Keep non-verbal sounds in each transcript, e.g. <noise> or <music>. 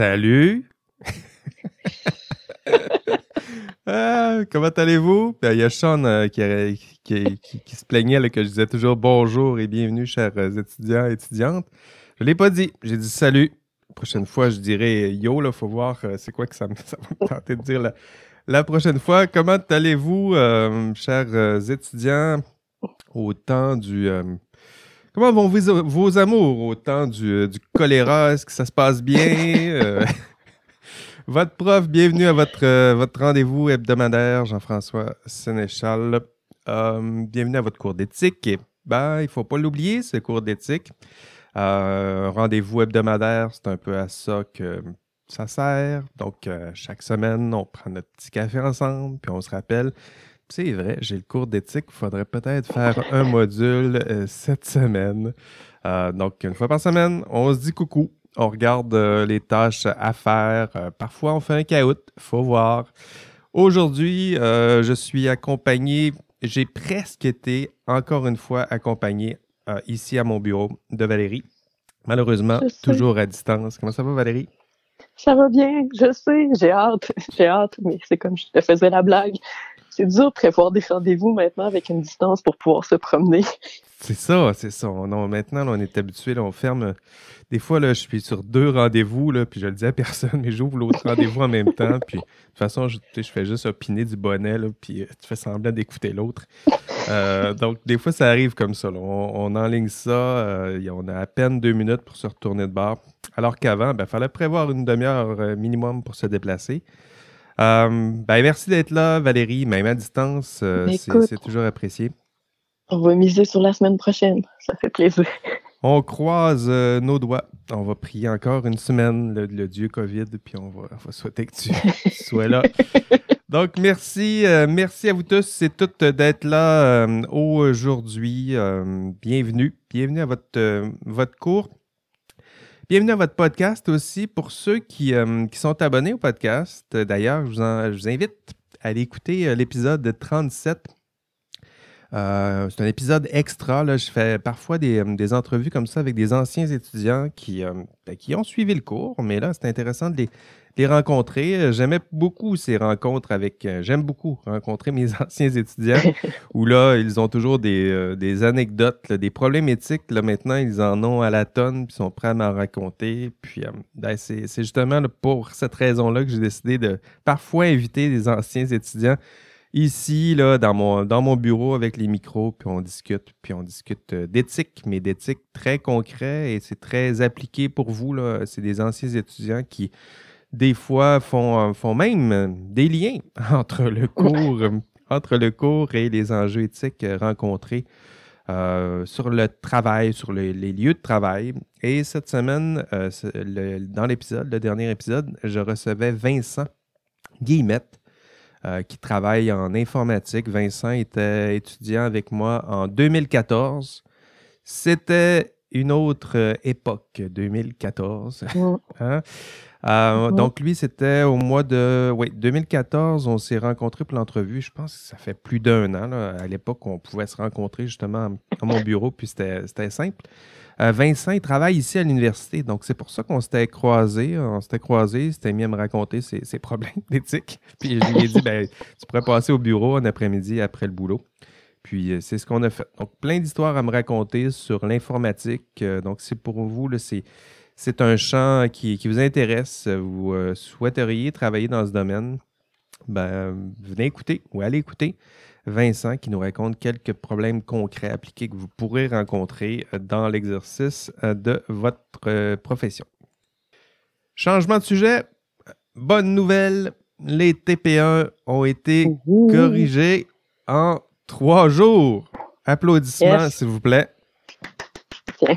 Salut! <laughs> Ah, comment allez-vous? Ben, il y a Sean euh, qui, qui, se plaignait que je disais toujours bonjour et bienvenue, chers euh, étudiants et étudiantes. Je ne l'ai pas dit, j'ai dit salut. La prochaine fois, je dirais yo, il faut voir euh, c'est quoi que ça, <laughs> ça, va me tenter de dire la, prochaine fois. Comment allez-vous, chers étudiants, au temps du. Comment vont vos, vos, amours au temps du, du choléra? Est-ce que ça se passe bien? <laughs> <laughs> Votre prof, bienvenue à votre, euh, votre rendez-vous hebdomadaire, Jean-François Sénéchal. Euh, bienvenue à votre cours d'éthique. ben, il ne faut pas l'oublier, ce cours d'éthique. Euh, rendez-vous hebdomadaire, c'est un peu à ça que ça sert. Donc, chaque semaine, on prend notre petit café ensemble, puis on se rappelle. C'est vrai, j'ai le cours d'éthique. Il faudrait peut-être faire un module cette semaine. donc, une fois par semaine, on se dit coucou on regarde euh, les tâches à faire. Euh, parfois, on fait un caout. faut voir. Aujourd'hui, euh, je suis accompagné, j'ai presque été, encore une fois, accompagné ici à mon bureau de Valérie. Malheureusement, toujours à distance. Comment ça va, Valérie? Ça va bien, je sais, j'ai hâte, <laughs> j'ai hâte, mais c'est comme je te faisais la blague. C'est dur de prévoir des rendez-vous maintenant avec une distance pour pouvoir se promener. C'est ça, c'est ça. Maintenant, on est habitué, on ferme des fois, là, je suis sur deux rendez-vous, puis je le dis à <laughs> personne, mais j'ouvre l'autre rendez-vous en même temps. Puis de toute façon, je, fais juste opiner du bonnet, là, puis euh, tu fais semblant d'écouter l'autre. Euh, donc, des fois, ça arrive comme ça. On, enligne ça, euh, on a à peine deux minutes pour se retourner de bar. Alors qu'avant, il ben, fallait prévoir une demi-heure minimum pour se déplacer. Ben, merci d'être là, Valérie, même à distance. c'est toujours apprécié. On va miser sur la semaine prochaine. Ça fait plaisir. <laughs> On croise euh, nos doigts. On va prier encore une semaine, le, Dieu COVID, puis on va, souhaiter que tu <laughs> sois là. Donc, merci, euh, merci à vous tous et toutes d'être là euh, aujourd'hui. bienvenue, bienvenue à votre, votre cours. Bienvenue à votre podcast aussi. Pour ceux qui, qui sont abonnés au podcast, d'ailleurs, je, vous, invite à aller écouter l'épisode 37 euh, c'est un épisode extra. Là. Je fais parfois des, euh, entrevues comme ça avec des anciens étudiants qui, euh, ben, qui ont suivi le cours, mais là, c'est intéressant de les, rencontrer. J'aimais beaucoup ces rencontres avec. J'aime beaucoup rencontrer mes <laughs> anciens étudiants <laughs> où là, ils ont toujours des, anecdotes, des problèmes éthiques. Là, maintenant, ils en ont à la tonne puis sont prêts à m'en raconter. Puis, ben, c'est justement pour cette raison-là que j'ai décidé de parfois inviter des anciens étudiants ici, là, dans mon, dans mon bureau avec les micros, puis on discute, puis on discute euh, d'éthique, mais d'éthique très concret et c'est très appliqué pour vous. Là. C'est des anciens étudiants qui, des fois, font, euh, font même des liens <laughs> entre le cours, entre le cours et les enjeux éthiques rencontrés. Euh, sur le travail, sur les lieux de travail. Et cette semaine, dans l'épisode, le dernier épisode, je recevais Vincent Guillemette, euh, qui travaille en informatique. Vincent était étudiant avec moi en 2014. C'était une autre euh, époque, 2014. <laughs> Hein? Euh, donc, lui, c'était au mois de oui, 2014. On s'est rencontrés pour l'entrevue. Je pense que ça fait plus d'un an. À l'époque, on pouvait se rencontrer justement à mon bureau, puis c'était simple. Euh, Vincent, il travaille ici à l'université, donc c'est pour ça qu'on s'était croisés. On s'était croisés, s'était mis à me raconter ses, problèmes <laughs> d'éthique. Puis je lui ai dit, ben, tu pourrais passer au bureau un après-midi après le boulot. Puis euh, c'est ce qu'on a fait. Donc, plein d'histoires à me raconter sur l'informatique. Euh, donc, c'est pour vous, c'est un champ qui, vous intéresse. Vous souhaiteriez travailler dans ce domaine? Ben, venez écouter ou allez écouter. Vincent qui nous raconte quelques problèmes concrets appliqués que vous pourrez rencontrer euh, dans l'exercice euh, de votre euh, profession. Changement de sujet. Bonne nouvelle, les TP1 ont été corrigés en trois jours. Applaudissements, s'il vous plaît. <laughs>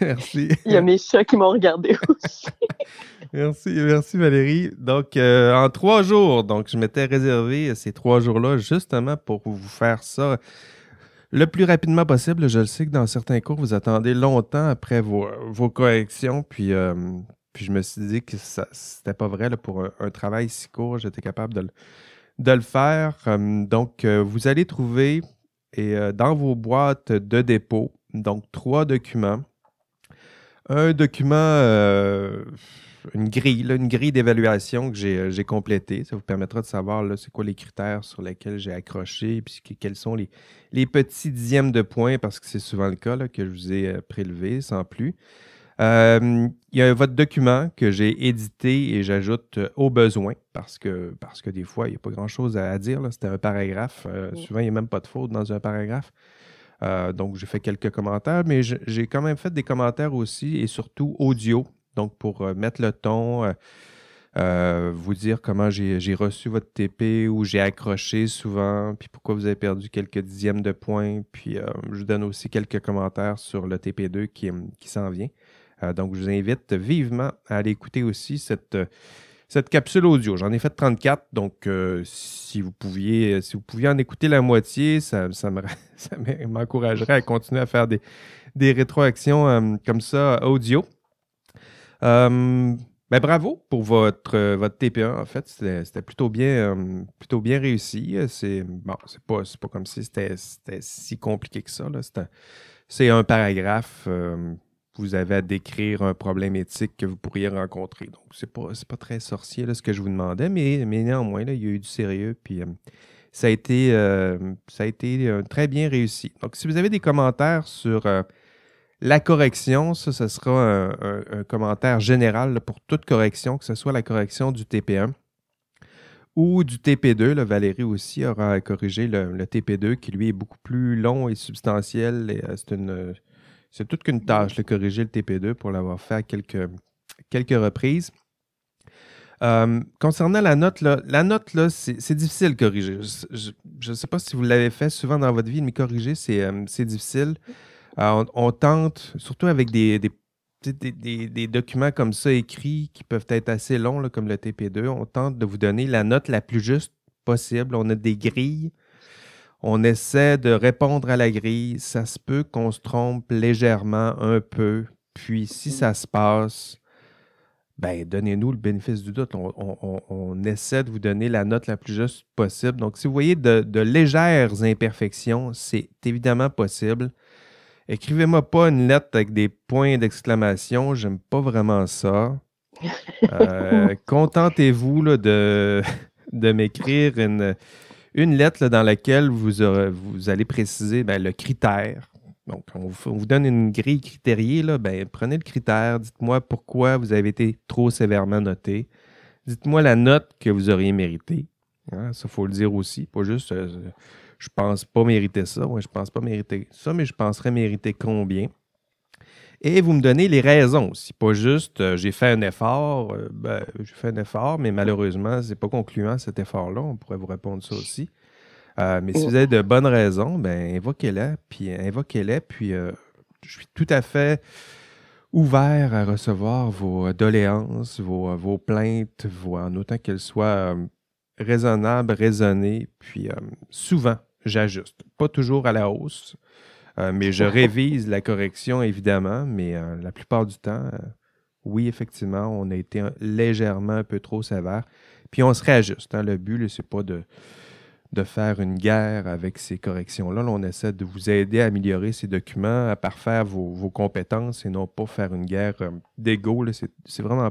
Merci. Il y a mes chats qui m'ont regardé aussi. <laughs> Merci, merci Valérie. Donc, euh, en trois jours, donc je m'étais réservé ces trois jours-là justement pour vous faire ça le plus rapidement possible. Je le sais que dans certains cours, vous attendez longtemps après vos, corrections, puis, euh, puis je me suis dit que ce n'était pas vrai pour un, travail si court, j'étais capable de le, de le faire. Euh, donc, vous allez trouver et, dans vos boîtes de dépôt, donc trois documents un document, une grille, une grille d'évaluation que j'ai complétée. Ça vous permettra de savoir c'est quoi les critères sur lesquels j'ai accroché, puis quels sont les, les, petits dixièmes de points, parce que c'est souvent le cas que je vous ai prélevé sans plus. Euh, il y a votre document que j'ai édité et j'ajoute euh, au besoin parce que, parce que des fois, il n'y a pas grand-chose à, dire. C'était un paragraphe. Euh, souvent, il n'y a même pas de faute dans un paragraphe. donc, j'ai fait quelques commentaires, mais j'ai quand même fait des commentaires aussi et surtout audio. Donc, pour mettre le ton, vous dire comment j'ai reçu votre TP ou j'ai accroché souvent, puis pourquoi vous avez perdu quelques dixièmes de points. Puis, je vous donne aussi quelques commentaires sur le TP2 qui, qui s'en vient. Euh, donc, je vous invite vivement à aller écouter aussi cette, euh, cette capsule audio. J'en ai fait 34, donc euh, si, vous pouviez, si vous pouviez en écouter la moitié, ça, ça <laughs> m'encouragerait à continuer à faire des, des rétroactions comme ça audio. Ben, bravo pour votre, votre TP1. En fait, c'était plutôt bien, plutôt bien réussi. C'est bon, pas, pas comme si c'était si compliqué que ça. C'est un paragraphe vous avez à décrire un problème éthique que vous pourriez rencontrer. Donc, c'est pas, pas très sorcier là, ce que je vous demandais, mais, mais néanmoins, là, il y a eu du sérieux. Puis, euh, ça a été, euh, ça a été euh, très bien réussi. Donc, si vous avez des commentaires sur la correction, ça, ce sera un, commentaire général pour toute correction, que ce soit la correction du TP1 ou du TP2. Valérie aussi aura corrigé le, le, TP2 qui, lui, est beaucoup plus long et substantiel. c'est une c'est toute qu'une tâche, de corriger le TP2 pour l'avoir fait à quelques, reprises. Euh, concernant la note, la note, c'est difficile de corriger. Je ne sais pas si vous l'avez fait souvent dans votre vie, mais corriger, c'est euh, difficile. Euh, on, tente, surtout avec des, des, documents comme ça écrits qui peuvent être assez longs, comme le TP2, on tente de vous donner la note la plus juste possible. On a des grilles on essaie de répondre à la grille. Ça se peut qu'on se trompe légèrement un peu. Puis si ça se passe, ben donnez-nous le bénéfice du doute. On, essaie de vous donner la note la plus juste possible. Donc, si vous voyez de, légères imperfections, c'est évidemment possible. Écrivez-moi pas une lettre avec des points d'exclamation. J'aime pas vraiment ça. <laughs> Euh, contentez-vous de, <laughs> de m'écrire une une lettre dans laquelle vous, allez préciser ben, le critère. Donc, on vous, donne une grille critériée. Là, ben, prenez le critère, dites-moi pourquoi vous avez été trop sévèrement noté. Dites-moi la note que vous auriez méritée. Hein, ça, il faut le dire aussi. Pas juste euh, je pense pas mériter ça. Moi, je pense pas mériter ça, mais je penserais mériter combien? Et vous me donnez les raisons aussi. Pas juste euh, j'ai fait un effort, euh, ben, j'ai fait un effort, mais malheureusement, c'est pas concluant cet effort-là. On pourrait vous répondre ça aussi. Euh, mais si vous avez de bonnes raisons, ben invoquez-les, puis invoquez-les, puis je suis tout à fait ouvert à recevoir vos doléances, vos, plaintes, en autant qu'elles soient raisonnables, raisonnées, puis souvent, j'ajuste. Pas toujours à la hausse, euh, mais je révise la correction, évidemment, mais euh, la plupart du temps, euh, oui, effectivement, on a été légèrement un peu trop sévère. Puis on se réajuste. Hein. Le but, ce n'est pas de, de faire une guerre avec ces corrections-là. on essaie de vous aider à améliorer ces documents, à parfaire vos, compétences et non pas faire une guerre d'ego. C'est vraiment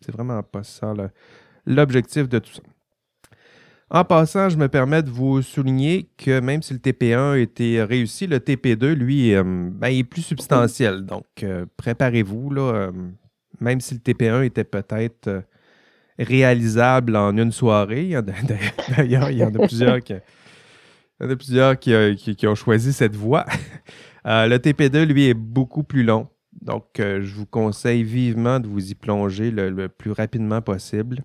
c'est vraiment pas ça l'objectif de tout ça. En passant, je me permets de vous souligner que même si le TP1 était réussi, le TP2, lui, euh, ben, est plus substantiel. Donc, euh, préparez-vous. Là, euh, même si le TP1 était peut-être réalisable en une soirée, <laughs> d'ailleurs, il y en a plusieurs qui, plusieurs qui, ont choisi cette voie. <laughs> le TP2, lui, est beaucoup plus long. Donc, je vous conseille vivement de vous y plonger le plus rapidement possible.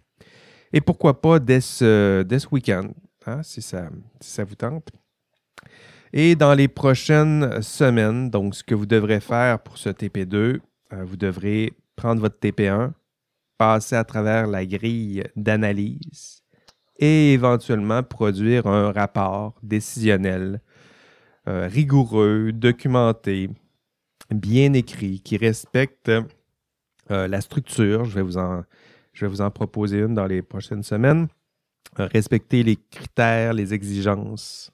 Et pourquoi pas dès ce, week-end, hein, si, ça, ça vous tente. Et dans les prochaines semaines, donc ce que vous devrez faire pour ce TP2, euh, vous devrez prendre votre TP1, passer à travers la grille d'analyse et éventuellement produire un rapport décisionnel euh, rigoureux, documenté, bien écrit, qui respecte euh, la structure. Je vais vous en je vais vous en proposer une dans les prochaines semaines. Euh, respecter les critères, les exigences.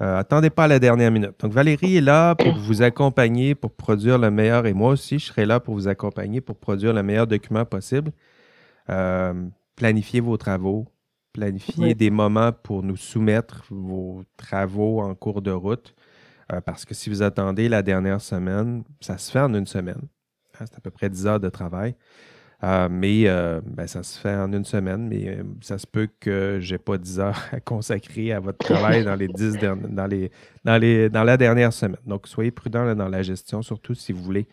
Euh, attendez pas à la dernière minute. Donc, Valérie est là pour vous accompagner pour produire le meilleur, et moi aussi, je serai là pour vous accompagner pour produire le meilleur document possible. Euh, planifiez vos travaux, planifiez des moments pour nous soumettre vos travaux en cours de route. Euh, parce que si vous attendez la dernière semaine, ça se fait en une semaine. Hein, c'est à peu près 10 heures de travail. Euh, mais euh, ben, ça se fait en une semaine, mais ça se peut que je n'ai pas 10 heures <laughs> à consacrer à votre travail dans les 10 dans, les, dans, les, dans la dernière semaine. Donc, soyez prudent dans la gestion, surtout si vous voulez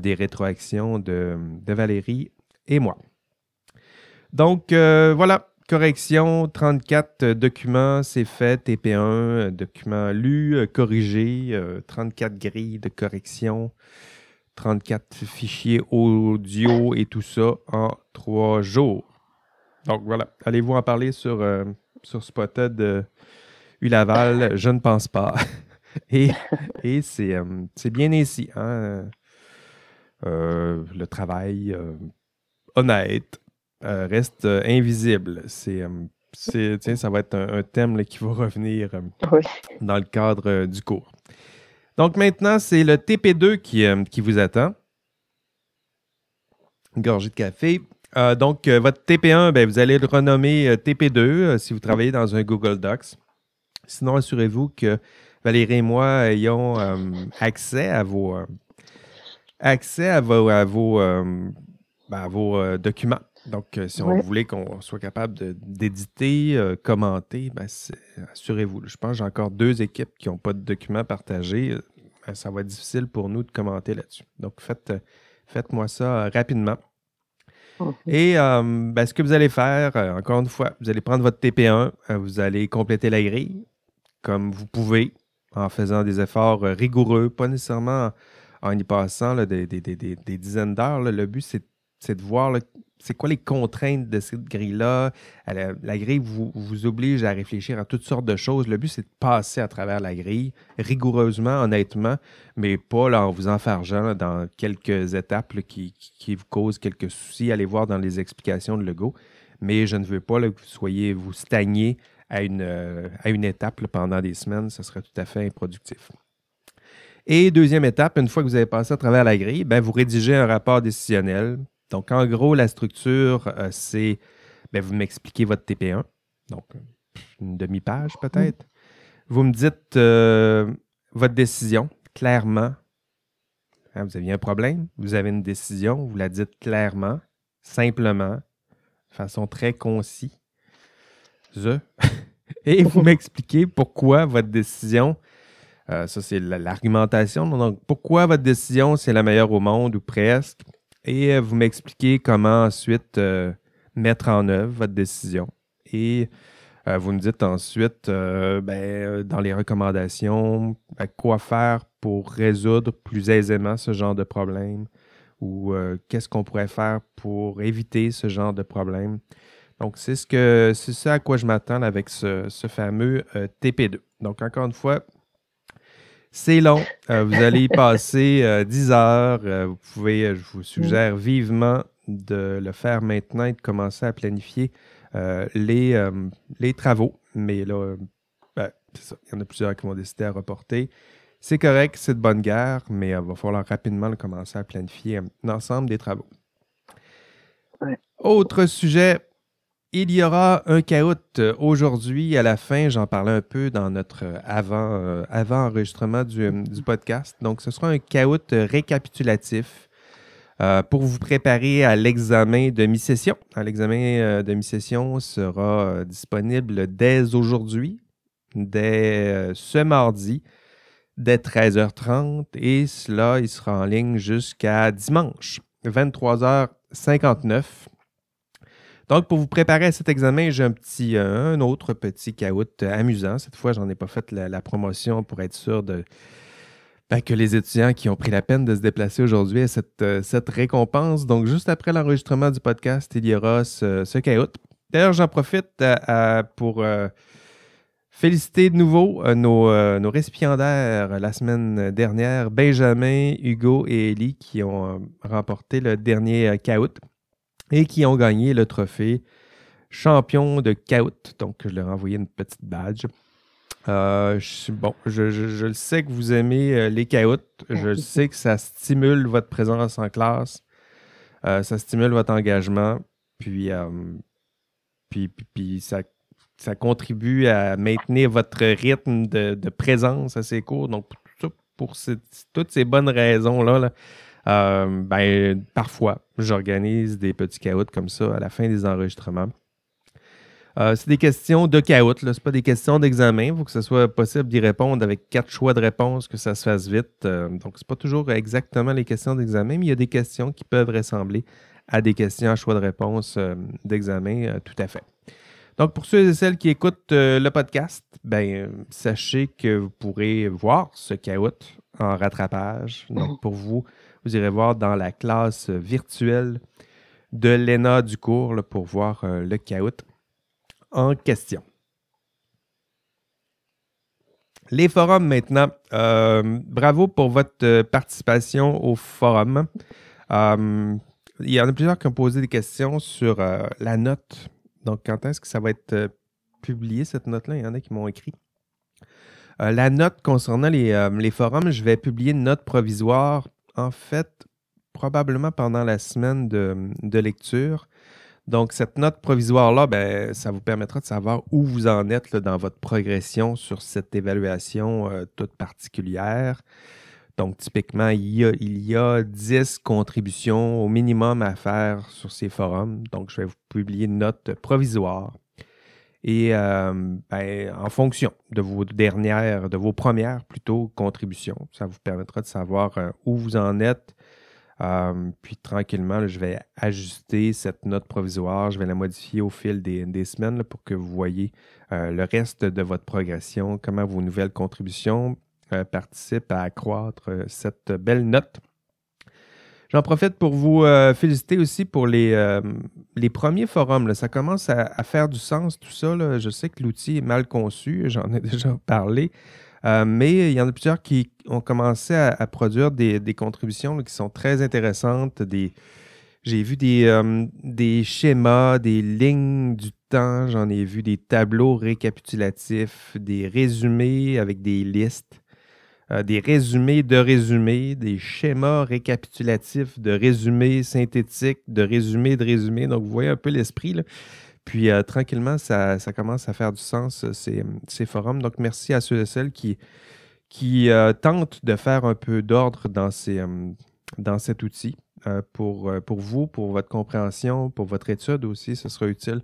des rétroactions de, de, Valérie et moi. Donc, voilà, correction, 34 documents, c'est fait, TP1, document lu, corrigé, 34 grilles de correction, 34 fichiers audio et tout ça en trois jours. Donc voilà, allez-vous en parler sur, euh, sur Spotted euh, Ulaval? Je ne pense pas. <laughs> et, et euh, c'est bien ici. Hein? le travail honnête, euh, reste euh, invisible. C'est, euh, tiens, ça va être un, thème qui va revenir dans le cadre du cours. Donc maintenant, c'est le TP2 qui, qui vous attend. Une gorgée de café. donc, votre TP1, ben, vous allez le renommer TP2 si vous travaillez dans un Google Docs. Sinon, assurez-vous que Valérie et moi ayons accès à vos documents. Donc, euh, si on voulait qu'on soit capable d'éditer, euh, commenter, ben, assurez-vous. Je pense que j'ai encore deux équipes qui n'ont pas de documents partagés. Euh, ben, ça va être difficile pour nous de commenter là-dessus. Donc, faites, faites-moi ça rapidement. Et ben, ce que vous allez faire, encore une fois, vous allez prendre votre TP1, vous allez compléter la grille comme vous pouvez en faisant des efforts rigoureux, pas nécessairement en y passant des, dizaines d'heures. Le but, c'est de voir c'est quoi les contraintes de cette grille-là? La, grille vous, oblige à réfléchir à toutes sortes de choses. Le but, c'est de passer à travers la grille rigoureusement, honnêtement, mais pas en vous enfargeant dans quelques étapes qui, vous causent quelques soucis. Allez voir dans les explications de Lego. Mais je ne veux pas que vous soyez, vous stagner à une, euh, à une étape pendant des semaines. Ce serait tout à fait improductif. Et deuxième étape, une fois que vous avez passé à travers la grille, ben, vous rédigez un rapport décisionnel donc, en gros, la structure, euh, c'est, ben, vous m'expliquez votre TP1, donc une demi-page peut-être. Vous me dites euh, votre décision clairement. Hein, vous aviez un problème, vous avez une décision, vous la dites clairement, simplement, de façon très concise. <laughs> Et vous m'expliquez pourquoi votre décision, euh, ça c'est l'argumentation, donc pourquoi votre décision c'est la meilleure au monde ou presque, et euh, vous m'expliquez comment ensuite euh, mettre en œuvre votre décision. Et euh, vous me dites ensuite, ben, dans les recommandations, ben, quoi faire pour résoudre plus aisément ce genre de problème ou qu'est-ce qu'on pourrait faire pour éviter ce genre de problème. Donc, c'est ce que c'est ça à quoi je m'attends avec ce, ce fameux TP2. Donc, encore une fois, c'est long. Euh, vous allez y passer 10 euh, heures. Euh, vous pouvez, je vous suggère vivement de le faire maintenant et de commencer à planifier les, les travaux. Mais là, ben, c'est ça. Il y en a plusieurs qui vont décider à reporter. C'est correct, c'est de bonne guerre, mais il va falloir rapidement commencer à planifier l'ensemble des travaux. Autre sujet, il y aura un caout euh, aujourd'hui à la fin. J'en parlais un peu dans notre euh, euh, avant enregistrement du, podcast. Donc, ce sera un caout récapitulatif pour vous préparer à l'examen de mi-session. L'examen de mi-session sera disponible dès aujourd'hui, dès ce mardi, dès 13h30 et cela, il sera en ligne jusqu'à dimanche, 23h59. Donc, pour vous préparer à cet examen, j'ai un petit, euh, autre petit caout euh, amusant. Cette fois, je n'en ai pas fait la, promotion pour être sûr de, ben, que les étudiants qui ont pris la peine de se déplacer aujourd'hui aient cette, euh, cette récompense. Donc, juste après l'enregistrement du podcast, il y aura ce, ce caout. D'ailleurs, j'en profite pour féliciter de nouveau nos, nos, récipiendaires la semaine dernière, Benjamin, Hugo et Ellie, qui ont remporté le dernier caout et qui ont gagné le trophée champion de Caout. Donc, je leur ai envoyé une petite badge. Euh, je, bon, je, le sais que vous aimez euh, les caoutes. Je sais que ça stimule votre présence en classe. Euh, ça stimule votre engagement. Puis, puis, puis, ça, contribue à maintenir votre rythme de, de présence à ces cours. Donc, pour, toutes ces bonnes raisons-là, ben, parfois, j'organise des petits caoutes comme ça à la fin des enregistrements. Euh, c'est des questions de caout, ce pas des questions d'examen. Il faut que ce soit possible d'y répondre avec quatre choix de réponse, que ça se fasse vite. Euh, donc, ce n'est pas toujours exactement les questions d'examen, mais il y a des questions qui peuvent ressembler à des questions à choix de réponse euh, d'examen, tout à fait. Donc, pour ceux et celles qui écoutent le podcast, ben, sachez que vous pourrez voir ce caout en rattrapage. Donc, pour vous, vous irez voir dans la classe virtuelle de l'ENA du cours pour voir le caout en question. Les forums maintenant. Euh, bravo pour votre euh, participation au forum. Euh, il y en a plusieurs qui ont posé des questions sur la note. Donc, quand est-ce que ça va être publié, cette note-là? Il y en a qui m'ont écrit. la note concernant les, forums, je vais publier une note provisoire, en fait, probablement pendant la semaine de, lecture. Donc, cette note provisoire-là, ben, ça vous permettra de savoir où vous en êtes dans votre progression sur cette évaluation euh, toute particulière. Donc, typiquement, il y, a, il y, a, 10 contributions au minimum à faire sur ces forums. Donc, je vais vous publier une note provisoire. Et euh, ben, en fonction de vos dernières, de vos premières plutôt contributions, ça vous permettra de savoir euh, où vous en êtes, euh, puis tranquillement, je vais ajuster cette note provisoire, je vais la modifier au fil des, semaines pour que vous voyez le reste de votre progression, comment vos nouvelles contributions participent à accroître cette belle note. J'en profite pour vous féliciter aussi pour les, les premiers forums. Ça commence à, faire du sens, tout ça. Je sais que l'outil est mal conçu, <laughs> j'en ai déjà parlé. Euh, mais il y en a plusieurs qui ont commencé à, produire des, contributions qui sont très intéressantes. j'ai vu euh, des, schémas, des lignes du temps, j'en ai vu des tableaux récapitulatifs, des résumés avec des listes, euh, des résumés de résumés, des schémas récapitulatifs de résumés synthétiques, de résumés de résumés. Donc, vous voyez un peu l'esprit. Puis euh, tranquillement, ça, commence à faire du sens, euh, ces, forums. Donc, merci à ceux et celles qui, tentent de faire un peu d'ordre dans, cet outil. pour, pour vous, pour votre compréhension, pour votre étude aussi, ce sera utile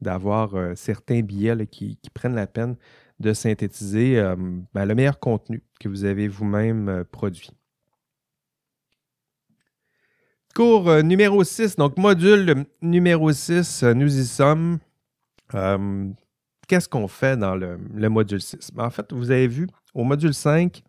d'avoir certains billets qui, prennent la peine de synthétiser ben, le meilleur contenu que vous avez vous-même produit. Cours euh, numéro 6, donc module numéro 6, euh, nous y sommes. Euh, qu'est-ce qu'on fait dans le, module 6? Ben, en fait, vous avez vu, au module 5,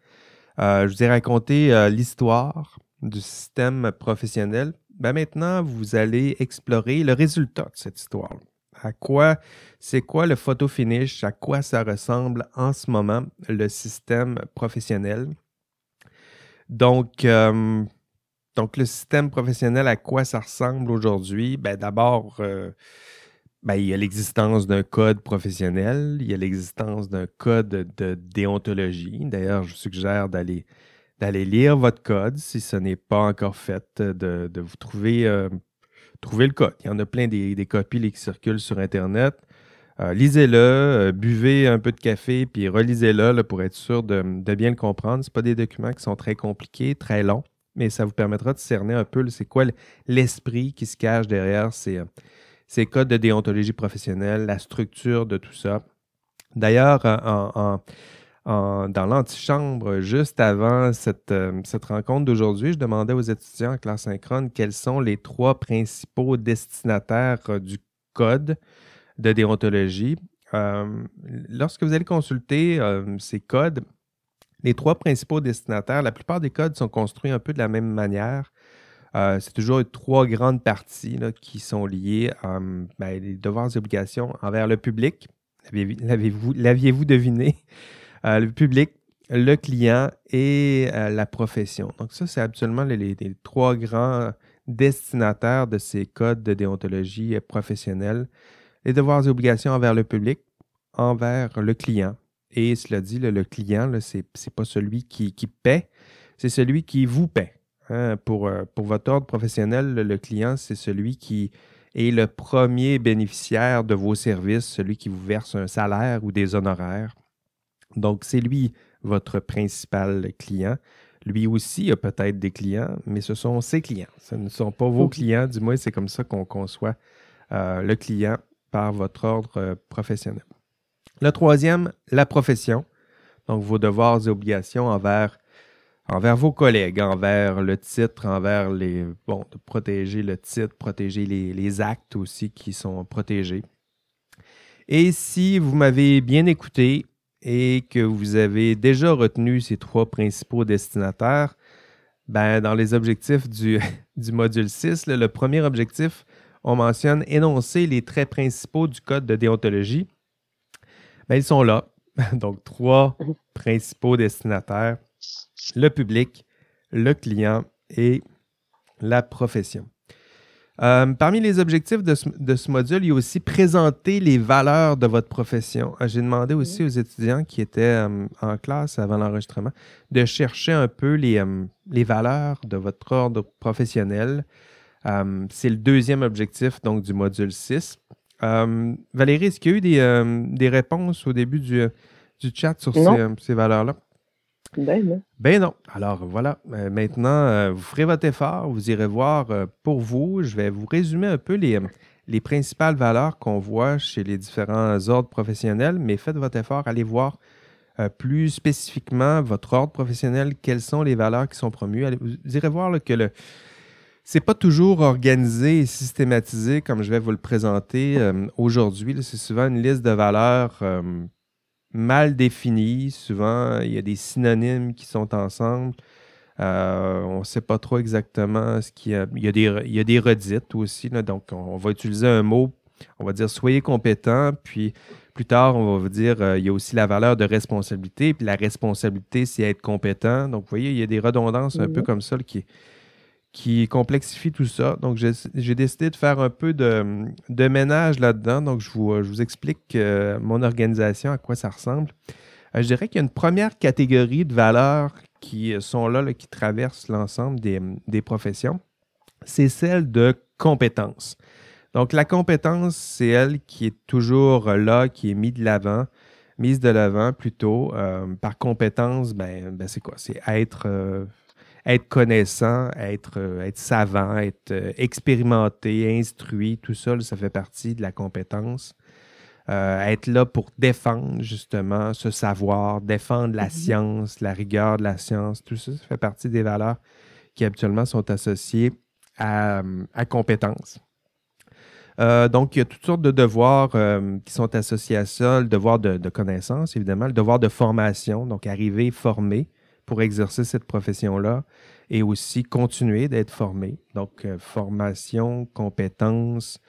je vous ai raconté l'histoire du système professionnel. Ben, maintenant, vous allez explorer le résultat de cette histoire. À quoi, c'est quoi le photo finish? À quoi ça ressemble en ce moment, le système professionnel? Donc, donc, le système professionnel, à quoi ça ressemble aujourd'hui? Ben, D'abord, euh, ben, il y a l'existence d'un code professionnel, il y a l'existence d'un code de déontologie. D'ailleurs, je vous suggère d'aller d'aller lire votre code si ce n'est pas encore fait, de, vous trouver, euh, trouver le code. Il y en a plein des, copies qui circulent sur Internet. Euh, lisez-le, buvez un peu de café, puis relisez-le pour être sûr de, bien le comprendre. Ce pas des documents qui sont très compliqués, très longs mais ça vous permettra de cerner un peu c'est quoi l'esprit qui se cache derrière ces, euh, ces, codes de déontologie professionnelle, la structure de tout ça. D'ailleurs, euh, dans l'antichambre, juste avant cette, euh, cette rencontre d'aujourd'hui, je demandais aux étudiants en classe synchrone quels sont les trois principaux destinataires du code de déontologie. lorsque vous allez consulter ces codes, les trois principaux destinataires, la plupart des codes sont construits un peu de la même manière. Euh, c'est toujours trois grandes parties qui sont liées à ben, les devoirs et obligations envers le public. L'aviez-vous deviné? Euh, le public, le client et euh, la profession. Donc ça, c'est absolument les, trois grands destinataires de ces codes de déontologie professionnelle. Les devoirs et obligations envers le public, envers le client Et cela dit, le client, ce n'est pas celui qui, paie, c'est celui qui vous paie. Hein. Pour, euh, pour votre ordre professionnel, le client, c'est celui qui est le premier bénéficiaire de vos services, celui qui vous verse un salaire ou des honoraires. Donc, c'est lui votre principal client. Lui aussi a peut-être des clients, mais ce sont ses clients. Ce ne sont pas vos clients, du moins, c'est comme ça qu'on conçoit euh, le client par votre ordre euh, professionnel. Le troisième, la profession. Donc, vos devoirs et obligations envers, envers vos collègues, envers le titre, envers les. Bon, de protéger le titre, protéger les, les actes aussi qui sont protégés. Et si vous m'avez bien écouté et que vous avez déjà retenu ces trois principaux destinataires, ben, dans les objectifs du, <laughs> du module 6, le premier objectif, on mentionne énoncer les traits principaux du code de déontologie. Ben, ils sont là. <laughs> Donc, trois principaux destinataires, le public, le client et la profession. Euh, parmi les objectifs de ce, module, il y a aussi présenter les valeurs de votre profession. Euh, j'ai demandé aussi aux étudiants qui étaient euh, en classe avant l'enregistrement de chercher un peu les, les valeurs de votre ordre professionnel. C'est le deuxième objectif donc, du module 6. Valérie, est-ce qu'il y a eu des, réponses au début du, du chat sur ces valeurs-là? Ben non. Alors voilà, euh, maintenant, euh, vous ferez votre effort, vous irez voir euh, pour vous. Je vais vous résumer un peu les, les principales valeurs qu'on voit chez les différents ordres professionnels, mais faites votre effort, allez voir plus spécifiquement votre ordre professionnel, quelles sont les valeurs qui sont promues? vous irez voir que le, c'est pas toujours organisé et systématisé comme je vais vous le présenter aujourd'hui. C'est souvent une liste de valeurs mal défini. Souvent, il y a des synonymes qui sont ensemble. Euh, on ne sait pas trop exactement ce qu'il y a. Il y a des, il y a des redites aussi. donc, on, va utiliser un mot, on va dire soyez compétent, puis plus tard, on va vous dire euh, il y a aussi la valeur de responsabilité, puis la responsabilité, c'est être compétent. Donc, vous voyez, il y a des redondances un peu mhm. comme ça qui, qui complexifie tout ça. Donc, j'ai décidé de faire un peu de, ménage là-dedans. Donc, je vous, je vous explique euh, mon organisation, à quoi ça ressemble. Euh, je dirais qu'il y a une première catégorie de valeurs qui sont là, qui traversent l'ensemble des, professions. C'est celle de compétence. Donc, la compétence, c'est elle qui est toujours là, qui est mise de l'avant, mise de l'avant plutôt. Euh, par compétence, ben, ben c'est quoi? C'est être être connaissant, être, euh, être savant, être euh, expérimenté, instruit, tout ça, ça fait partie de la compétence. Euh, être là pour défendre justement ce savoir, défendre la mm-hmm. science, la rigueur de la science, tout ça, ça fait partie des valeurs qui habituellement sont associées à, à compétence. donc, il y a toutes sortes de devoirs qui sont associés à ça. Le devoir de, de, connaissance, évidemment, le devoir de formation, donc arriver formé pour exercer cette profession-là et aussi continuer d'être formé. Donc, euh, formation, compétences,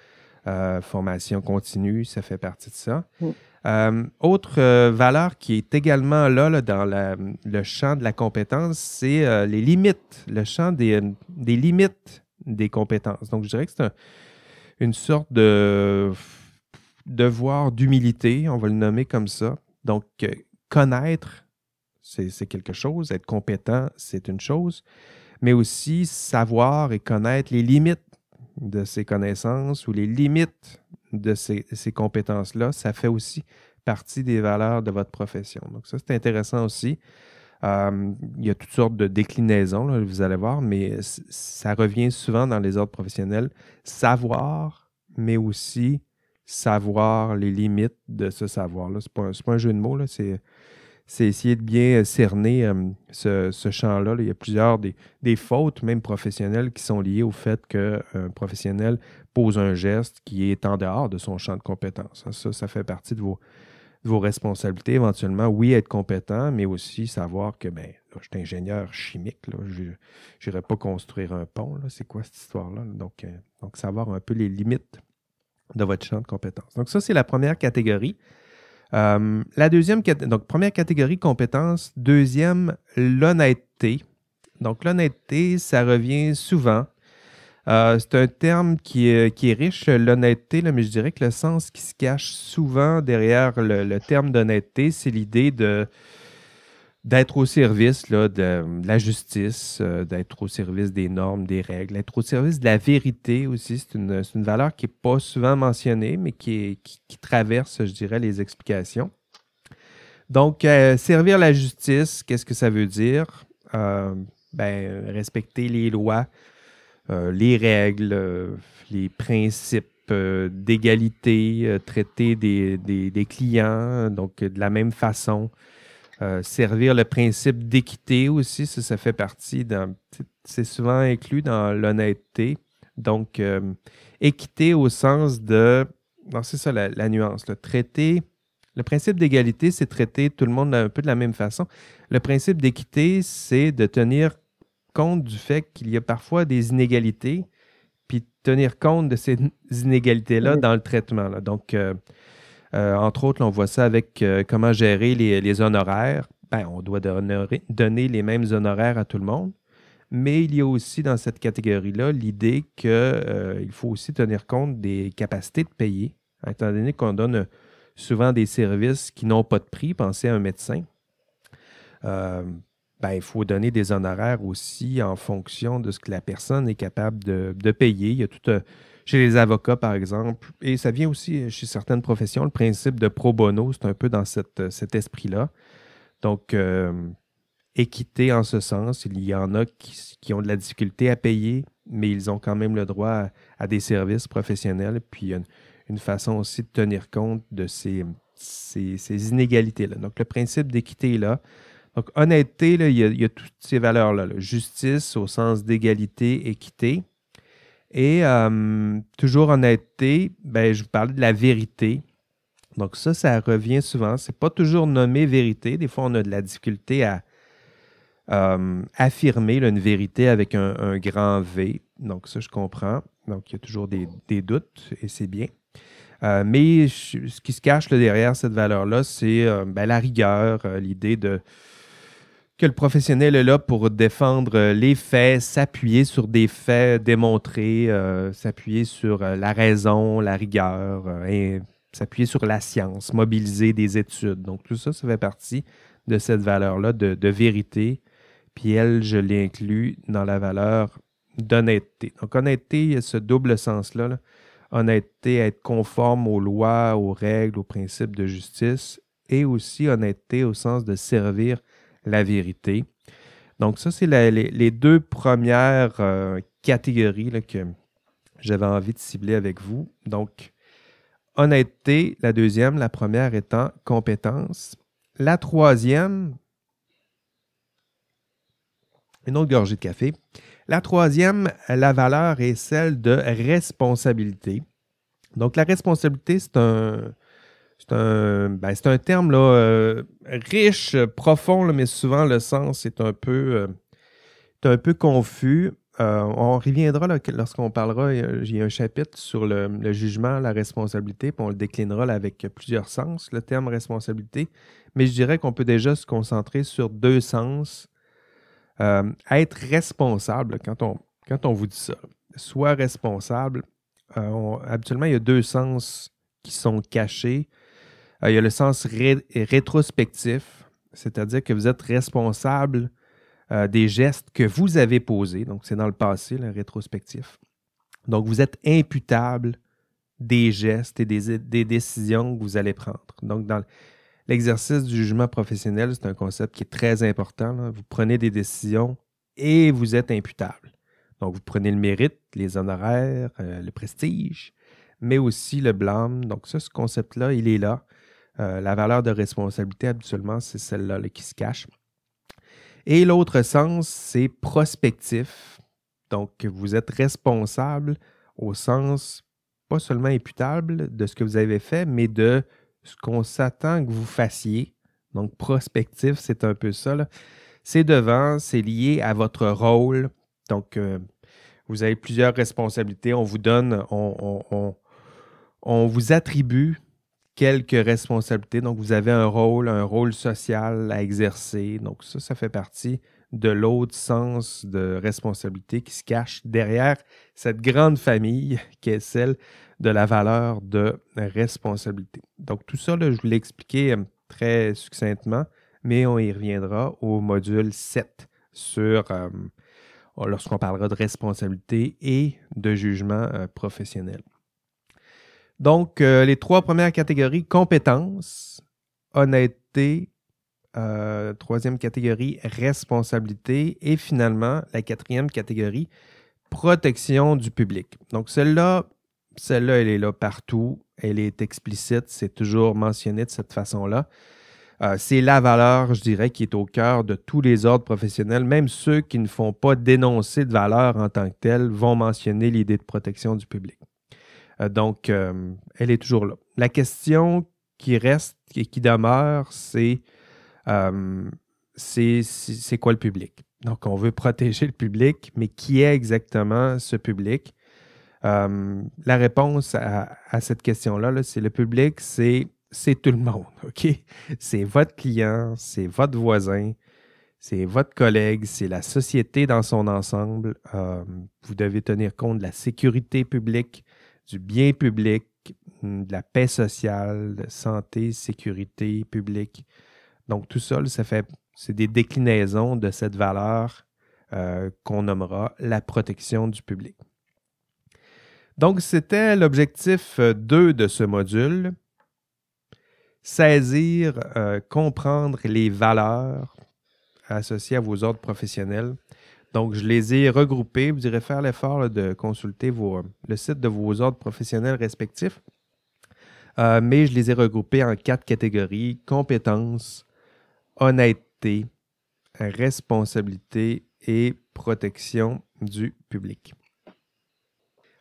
euh, formation continue, ça fait partie de ça. Mm. Euh, autre valeur qui est également là, dans le champ de la compétence, c'est les limites, le champ des, des, limites des compétences. Donc, je dirais que c'est une sorte de devoir d'humilité, on va le nommer comme ça. Donc, connaître c'est quelque chose. Être compétent, c'est une chose. Mais aussi savoir et connaître les limites de ces connaissances ou les limites de ces, compétences-là, ça fait aussi partie des valeurs de votre profession. Donc ça, c'est intéressant aussi. Euh, il y a toutes sortes de déclinaisons, vous allez voir, mais ça revient souvent dans les ordres professionnels. Savoir, mais aussi savoir les limites de ce savoir-là. Ce n'est pas, un jeu de mots, c'est c'est essayer de bien euh, cerner euh, ce, champ-là. Il y a plusieurs des, fautes, même professionnelles, qui sont liées au fait qu'un professionnel pose un geste qui est en dehors de son champ de compétences. Ça, ça fait partie de vos, vos responsabilités éventuellement. Oui, être compétent, mais aussi savoir que, ben, je suis ingénieur chimique, je n'irai pas construire un pont. C'est quoi cette histoire-là? Donc, euh, donc, savoir un peu les limites de votre champ de compétences. Donc, ça, c'est la première catégorie. Euh, la deuxième, donc première catégorie compétence, deuxième, l'honnêteté. Donc l'honnêteté, ça revient souvent. Euh, c'est un terme qui est, qui est riche, l'honnêteté, mais je dirais que le sens qui se cache souvent derrière le, terme d'honnêteté, c'est l'idée de d'être au service de, la justice, euh, d'être au service des normes, des règles, être au service de la vérité aussi. C'est une, valeur qui n'est pas souvent mentionnée, mais qui, traverse, je dirais, les explications. Donc, euh, servir la justice, qu'est-ce que ça veut dire? ben, respecter les lois, euh, les règles, euh, les principes euh, d'égalité, traiter des, clients, donc de la même façon. Servir le principe d'équité aussi, ça, ça fait partie, c'est souvent inclus dans l'honnêteté. Donc, équité au sens de, c'est ça la, nuance, traiter, le principe d'égalité, c'est traiter tout le monde un peu de la même façon. Le principe d'équité, c'est de tenir compte du fait qu'il y a parfois des inégalités, puis tenir compte de ces inégalités-là dans le traitement. Donc, euh, euh, entre autres, on voit ça avec euh, comment gérer les, honoraires. Ben, on doit donner les mêmes honoraires à tout le monde, mais il y a aussi dans cette catégorie-là l'idée qu'il faut aussi tenir compte des capacités de payer, étant donné qu'on donne souvent des services qui n'ont pas de prix. Pensez à un médecin. Ben, il faut donner des honoraires aussi en fonction de ce que la personne est capable de, payer. Il y a tout euh, chez les avocats, par exemple, et ça vient aussi chez certaines professions, le principe de pro bono, c'est un peu dans euh, cet esprit-là. Donc, euh, équité en ce sens, il y en a qui, ont de la difficulté à payer, mais ils ont quand même le droit à, des services professionnels, puis une, une, façon aussi de tenir compte de ces, ces inégalités-là. Donc, le principe d'équité est là. Donc, honnêteté, il, y a, toutes ces valeurs-là. Justice au sens d'égalité, équité. Et euh, toujours honnêteté, ben, je vous parlais de la vérité. Donc, ça, ça revient souvent. Ce n'est pas toujours nommé vérité. Des fois, on a de la difficulté à euh, affirmer une vérité avec un, grand V. Donc, ça, je comprends. Donc, il y a toujours des, doutes et c'est bien. Euh, mais ce qui se cache derrière cette valeur-là, c'est ben, la rigueur, l'idée de que le professionnel est là pour défendre euh, les faits, s'appuyer sur des faits démontrés, euh, s'appuyer sur euh, la raison, la rigueur, s'appuyer sur la science, mobiliser des études. Donc tout ça, ça fait partie de cette valeur-là de, vérité. Puis elle, je l'inclus dans la valeur d'honnêteté. Donc honnêteté, il y a ce double sens-là. Honnêteté, être conforme aux lois, aux règles, aux principes de justice, et aussi honnêteté au sens de servir la vérité. Donc, ça, c'est les, deux premières euh, catégories que j'avais envie de cibler avec vous. Donc, honnêteté, la deuxième, la première étant compétence. La troisième, une autre gorgée de café. La troisième, la valeur est celle de responsabilité. Donc, la responsabilité, c'est un, c'est un, terme là, euh, riche, profond, mais souvent le sens est un peu, euh, un peu confus. Euh, on reviendra lorsqu'on parlera, il y a un chapitre sur le, jugement, la responsabilité, puis on le déclinera avec plusieurs sens, le terme responsabilité. Mais je dirais qu'on peut déjà se concentrer sur deux sens. être responsable, quand on, quand on vous dit ça, soit responsable, habituellement, il y a deux sens qui sont cachés il y a le sens rétrospectif, c'est-à-dire que vous êtes responsable euh, des gestes que vous avez posés. Donc, c'est dans le passé, le rétrospectif. Donc, vous êtes imputable des gestes et des, décisions que vous allez prendre. Donc, dans l'exercice du jugement professionnel, c'est un concept qui est très important. Vous prenez des décisions et vous êtes imputable. Donc, vous prenez le mérite, les honoraires, euh, le prestige, mais aussi le blâme. Donc, ça, ce concept-là, il est là. Euh, la valeur de responsabilité, habituellement, c'est celle-là qui se cache. Et l'autre sens, c'est prospectif. Donc, vous êtes responsable au sens pas seulement imputable de ce que vous avez fait, mais de ce qu'on s'attend que vous fassiez. Donc, prospectif, c'est un peu ça. C'est devant, c'est lié à votre rôle. Donc, euh, vous avez plusieurs responsabilités. On vous donne, on, on vous attribue quelques responsabilités. Donc, vous avez un rôle, un rôle social à exercer. Donc, ça, ça fait partie de l'autre sens de responsabilité qui se cache derrière cette grande famille <laughs> qui est celle de la valeur de responsabilité. Donc tout ça, je vous l'ai expliqué euh, très succinctement, mais on y reviendra au module 7 sur euh, lorsqu'on parlera de responsabilité et de jugement euh, professionnel. Donc, les trois premières catégories, compétences, honnêteté, troisième catégorie, responsabilité, et finalement, la quatrième catégorie, protection du public. Donc, celle-là, celle-là, elle est là partout. Elle est explicite. C'est toujours mentionné de cette façon-là. Euh, c'est la valeur, je dirais, qui est au cœur de tous les ordres professionnels. Même ceux qui ne font pas dénoncer de valeur en tant que telle vont mentionner l'idée de protection du public. Euh, donc, euh, elle est toujours là. La question qui reste et qui demeure, c'est c'est quoi le public? Donc, on veut protéger le public, mais qui est exactement ce public? Euh, la réponse à, cette question-là, c'est le public, c'est tout le monde, <laughs> OK? C'est votre client, c'est votre voisin, c'est votre collègue, c'est la société dans son ensemble. Euh, vous devez tenir compte de la sécurité publique, du bien public, de la paix sociale, de santé, sécurité publique. Donc, tout ça, c'est des déclinaisons de cette valeur euh, qu'on nommera la protection du public. Donc, c'était l'objectif 2 euh, de ce module. Saisir, euh, comprendre les valeurs associées à vos ordres professionnels. Donc, je les ai regroupés. Vous irez faire l'effort de consulter le site de vos ordres professionnels respectifs. Euh, mais je les ai regroupés en quatre catégories compétences, honnêteté, responsabilité et protection du public.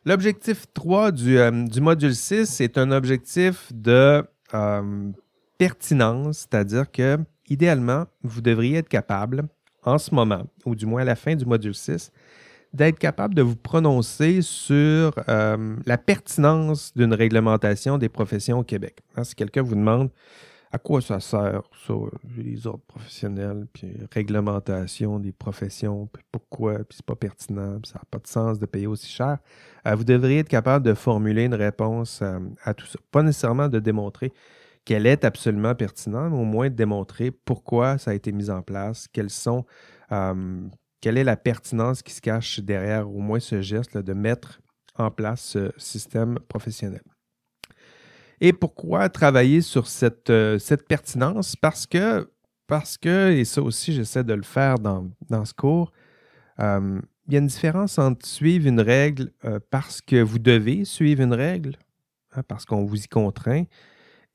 L'objectif 3 euh, du, module 6 est un objectif de euh, pertinence, c'est-à-dire que idéalement, vous devriez être capable, en ce moment, ou du moins à la fin du module 6, d'être capable de vous prononcer sur euh, la pertinence d'une réglementation des professions au Québec. Hein, si quelqu'un vous demande à quoi ça sert, ça, les ordres professionnels, puis réglementation des professions, puis pourquoi, puis c'est pas pertinent, puis ça n'a pas de sens de payer aussi cher. Euh, vous devriez être capable de formuler une réponse euh, à tout ça. Pas nécessairement de démontrer qu'elle est absolument pertinente, mais au moins démontrer pourquoi ça a été mis en place, quelles sont, quelle est la pertinence qui se cache derrière au moins ce geste de mettre en place ce système professionnel. Et pourquoi travailler sur cette, euh, cette pertinence? Parce que, parce que, et ça aussi, j'essaie de le faire dans, ce cours, il y a une différence entre suivre une règle euh, parce que vous devez suivre une règle, hein, parce qu'on vous y contraint,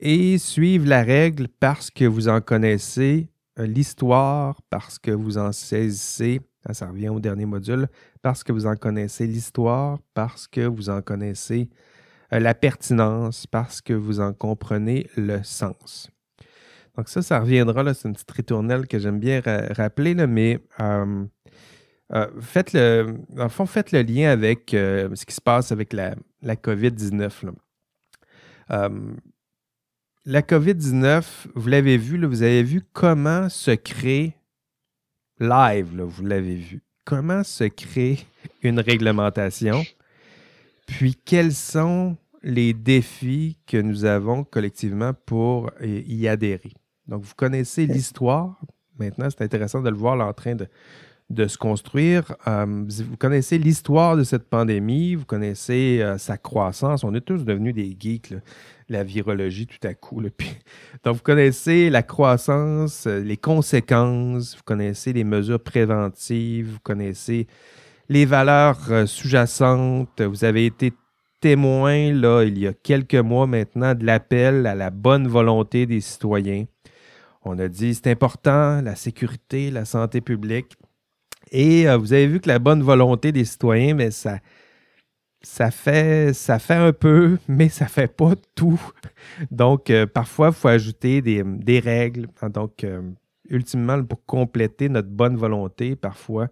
et suivre la règle parce que vous en connaissez l'histoire, parce que vous en saisissez, ça revient au dernier module, parce que vous en connaissez l'histoire, parce que vous en connaissez euh, la pertinence parce que vous en comprenez le sens. Donc ça, ça reviendra, c'est une petite ritournelle que j'aime bien rappeler, là, mais euh, euh, faites le, en fond, faites le lien avec ce qui se passe avec la, la COVID-19. La COVID-19, vous l'avez vu, vous avez vu comment se crée live, vous l'avez vu, comment se crée une réglementation puis, quels sont les défis que nous avons collectivement pour y adhérer? Donc, vous connaissez l'histoire. Maintenant, c'est intéressant de le voir en train de, de se construire. Euh, vous connaissez l'histoire de cette pandémie, vous connaissez euh, sa croissance. On est tous devenus des geeks, la virologie tout à coup. <laughs> donc, vous connaissez la croissance, euh, les conséquences, vous connaissez les mesures préventives, vous connaissez les valeurs sous-jacentes. Vous avez été témoin, là, il y a quelques mois maintenant, de l'appel à la bonne volonté des citoyens. On a dit c'est important, la sécurité, la santé publique. Et euh, vous avez vu que la bonne volonté des citoyens, mais ça, ça fait, ça fait un peu, <laughs> mais ça fait pas tout. Donc, euh, parfois, il faut ajouter des, règles. Donc, ultimement, pour compléter notre bonne volonté, parfois,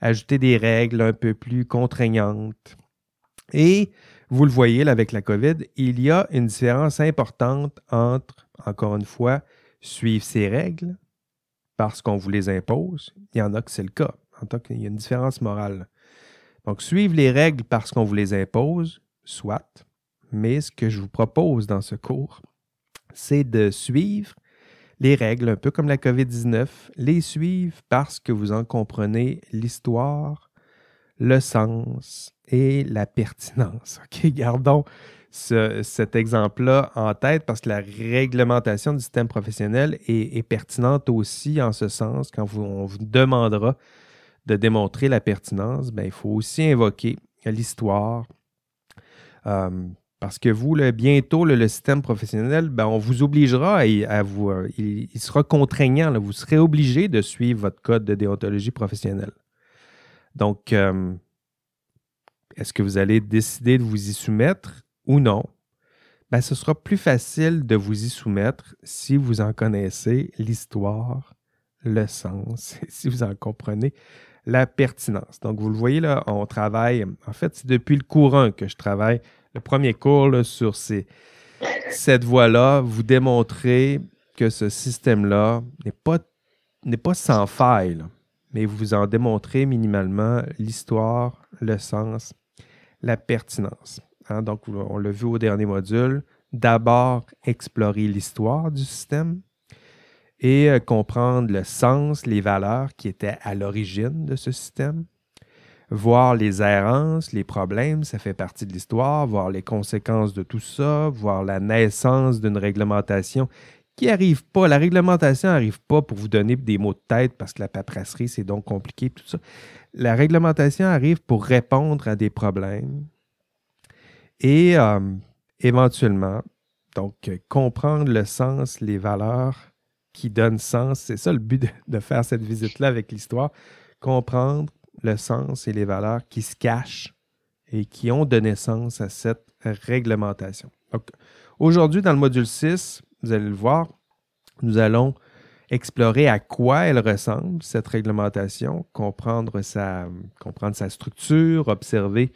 ajouter des règles un peu plus contraignantes. Et vous le voyez avec la COVID, il y a une différence importante entre, encore une fois, suivre ces règles parce qu'on vous les impose. Il y en a que c'est le cas. En tant qu'il y a une différence morale. Donc, suivre les règles parce qu'on vous les impose, soit. Mais ce que je vous propose dans ce cours, c'est de suivre les règles, un peu comme la COVID-19, les suivre parce que vous en comprenez l'histoire, le sens et la pertinence. <laughs> OK, gardons cet exemple-là en tête parce que la réglementation du système professionnel est, pertinente aussi en ce sens. Quand on vous demandera de démontrer la pertinence, ben, il faut aussi invoquer l'histoire. Euh, parce que vous, bientôt, le système professionnel, ben, on vous obligera à, vous. Euh, il, sera contraignant. vous serez obligé de suivre votre code de déontologie professionnelle. Donc, euh, est-ce que vous allez décider de vous y soumettre ou non? Ben, ce sera plus facile de vous y soumettre si vous en connaissez l'histoire, le sens, <laughs> si vous en comprenez la pertinence. Donc, vous le voyez là, on travaille, en fait, c'est depuis le cours 1 que je travaille. Le premier cours sur cette voie-là, vous démontrez que ce système-là n'est pas, pas sans faille, mais vous en démontrez minimalement l'histoire, le sens, la pertinence. Hein. Donc, on l'a vu au dernier module. D'abord, explorer l'histoire du système, et euh, comprendre le sens, les valeurs qui étaient à l'origine de ce système. Voir les errances, les problèmes, ça fait partie de l'histoire, voir les conséquences de tout ça, voir la naissance d'une réglementation qui n'arrive pas. La réglementation n'arrive pas pour vous donner des mots de tête parce que la paperasserie, c'est donc compliqué, tout ça. La réglementation arrive pour répondre à des problèmes et euh, éventuellement, donc, comprendre le sens, les valeurs qui donne sens. C'est ça le but de, faire cette visite-là avec l'histoire. Comprendre le sens et les valeurs qui se cachent et qui ont donné sens à cette réglementation. aujourd'hui, dans le module 6, vous allez le voir, nous allons explorer à quoi elle ressemble, cette réglementation, comprendre sa, comprendre sa structure, observer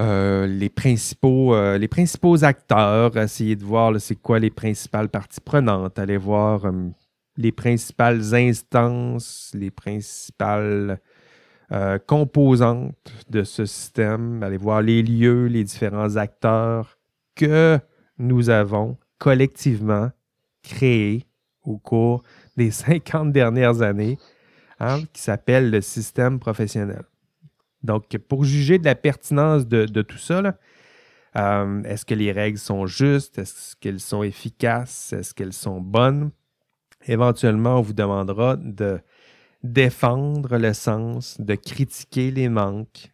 euh, les, principaux, euh, les principaux acteurs, essayer de voir c'est quoi les principales parties prenantes, aller voir euh, les principales instances, les principales composantes de ce système, aller voir les lieux, les différents acteurs que nous avons collectivement créés au cours des <laughs> 50 dernières années, hein, qui s'appelle le système professionnel. Donc, pour juger de la pertinence de, tout ça, euh, est-ce que les règles sont justes? Est-ce qu'elles sont efficaces? Est-ce qu'elles sont bonnes? Éventuellement, on vous demandera de défendre le sens, de critiquer les manques.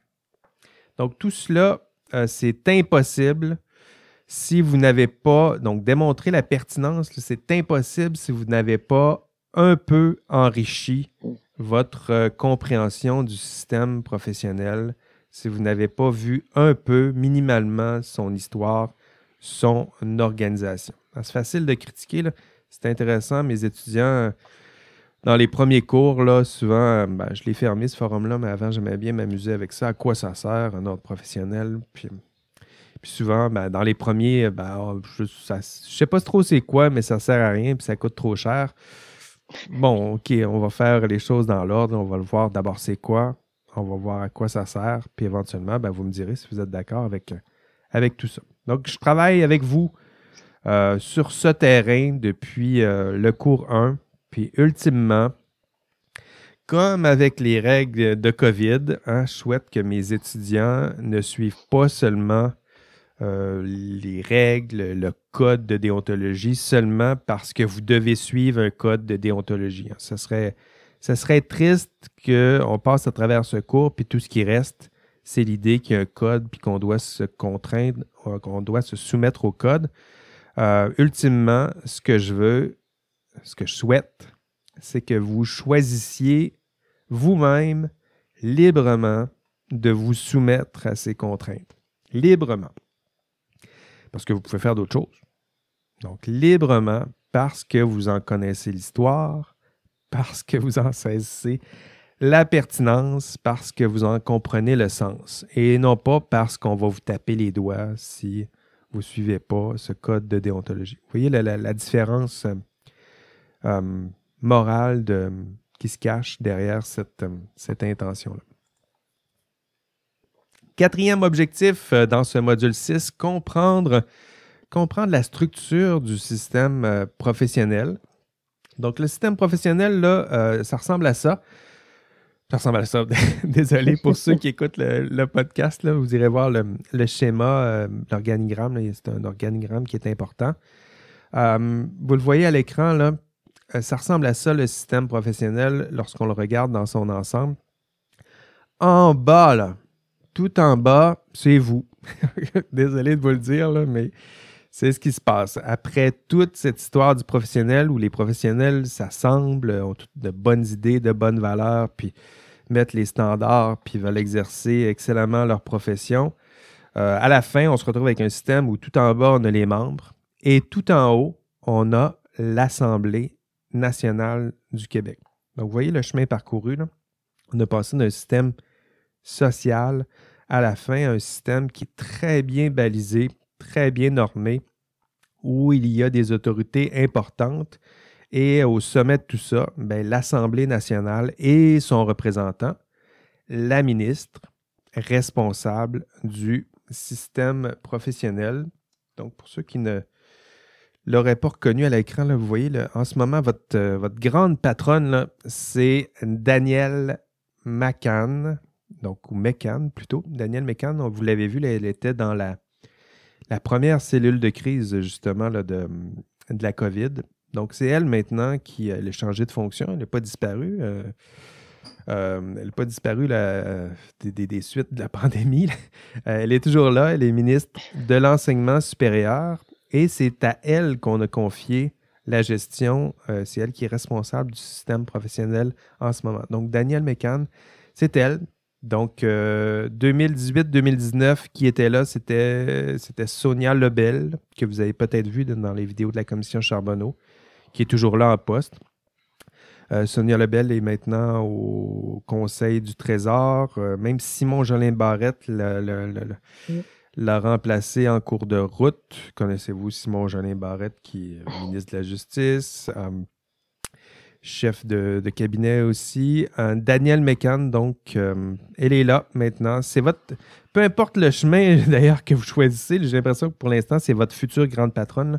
Donc, tout cela, euh, c'est impossible si vous n'avez pas, donc démontrer la pertinence, c'est impossible si vous n'avez pas un peu enrichi votre euh, compréhension du système professionnel si vous n'avez pas vu un peu, minimalement, son histoire, son organisation? C'est facile de critiquer, c'est intéressant. Mes étudiants, dans les premiers cours, souvent, ben, je l'ai fermé ce forum-là, mais avant, j'aimais bien m'amuser avec ça. À quoi ça sert, un ordre professionnel? Puis, puis souvent, ben, dans les premiers, ben, oh, je ne sais pas trop c'est quoi, mais ça sert à rien, puis ça coûte trop cher. Bon, OK, on va faire les choses dans l'ordre. On va le voir d'abord c'est quoi. On va voir à quoi ça sert. Puis éventuellement, ben, vous me direz si vous êtes d'accord avec, avec tout ça. Donc, je travaille avec vous euh, sur ce terrain depuis euh, le cours 1. Puis ultimement, comme avec les règles de COVID, hein, je souhaite que mes étudiants ne suivent pas seulement euh, les règles, le code de déontologie seulement parce que vous devez suivre un code de déontologie. Serait, ça serait triste qu'on passe à travers ce cours, puis tout ce qui reste, c'est l'idée qu'il y a un code, puis qu'on doit se contraindre, qu'on doit se soumettre au code. Euh, ultimement, ce que je veux, ce que je souhaite, c'est que vous choisissiez vous-même librement de vous soumettre à ces contraintes. Librement parce que vous pouvez faire d'autres choses. Donc, librement, parce que vous en connaissez l'histoire, parce que vous en saisissez la pertinence, parce que vous en comprenez le sens, et non pas parce qu'on va vous taper les doigts si vous ne suivez pas ce code de déontologie. Vous voyez la, différence euh, euh, morale qui se cache derrière cette, cette intention-là. Quatrième objectif dans ce module 6, comprendre, comprendre la structure du système professionnel. Donc, le système professionnel, là, ça ressemble à ça. Ça ressemble à ça. <laughs> Désolé pour ceux qui écoutent le, podcast. Là, vous irez voir le, schéma, euh, l'organigramme. C'est un organigramme qui est important. Euh, vous le voyez à l'écran, là, euh, ça ressemble à ça, le système professionnel, lorsqu'on le regarde dans son ensemble. En bas, là, tout en bas, c'est vous. <laughs> Désolé de vous le dire, mais c'est ce qui se passe. Après toute cette histoire du professionnel où les professionnels s'assemblent, ont toutes de bonnes idées, de bonnes valeurs, puis mettent les standards puis veulent exercer excellemment leur profession. Euh, à la fin, on se retrouve avec un système où tout en bas, on a les membres et tout en haut, on a l'Assemblée nationale du Québec. Donc, vous voyez le chemin parcouru. On a passé d'un système social à la fin un système qui est très bien balisé, très bien normé, où il y a des autorités importantes. Et au sommet de tout ça, ben, l'Assemblée nationale et son représentant, la ministre, responsable du système professionnel. Donc, pour ceux qui ne l'auraient pas reconnu à l'écran, vous voyez, en ce moment, votre, euh, votre grande patronne, c'est Danielle McCann, donc, ou McCann plutôt. Danielle McCann, vous l'avez vu, elle était dans la, la première cellule de crise, justement, de, de la COVID. Donc, c'est elle maintenant qui a changé de fonction. Elle n'a pas disparu. Euh, euh, elle n'a pas disparu des, suites de la <laughs> pandémie. Euh, elle est toujours là. Elle est ministre de l'enseignement supérieur et c'est à elle qu'on a confié la gestion. c'est elle qui est responsable du système professionnel en ce moment. Donc, Danielle McCann, c'est elle. Donc, 2018-2019, qui était là, c'était Sonia Lebel, que vous avez peut-être vu dans les vidéos de la commission Charbonneau qui est toujours là en poste. Euh, Sonia Lebel est maintenant au Conseil du Trésor. Euh, même Simon Jolin Barrette l'a remplacé en cours de route. Connaissez-vous Simon Jolin Barrette, qui est ministre de la Justice, euh, chef de, cabinet aussi. Daniel McCann, donc, elle est là maintenant. C'est votre. Peu importe le chemin <laughs> d'ailleurs que vous choisissez, j'ai l'impression que pour l'instant, c'est votre future grande patronne.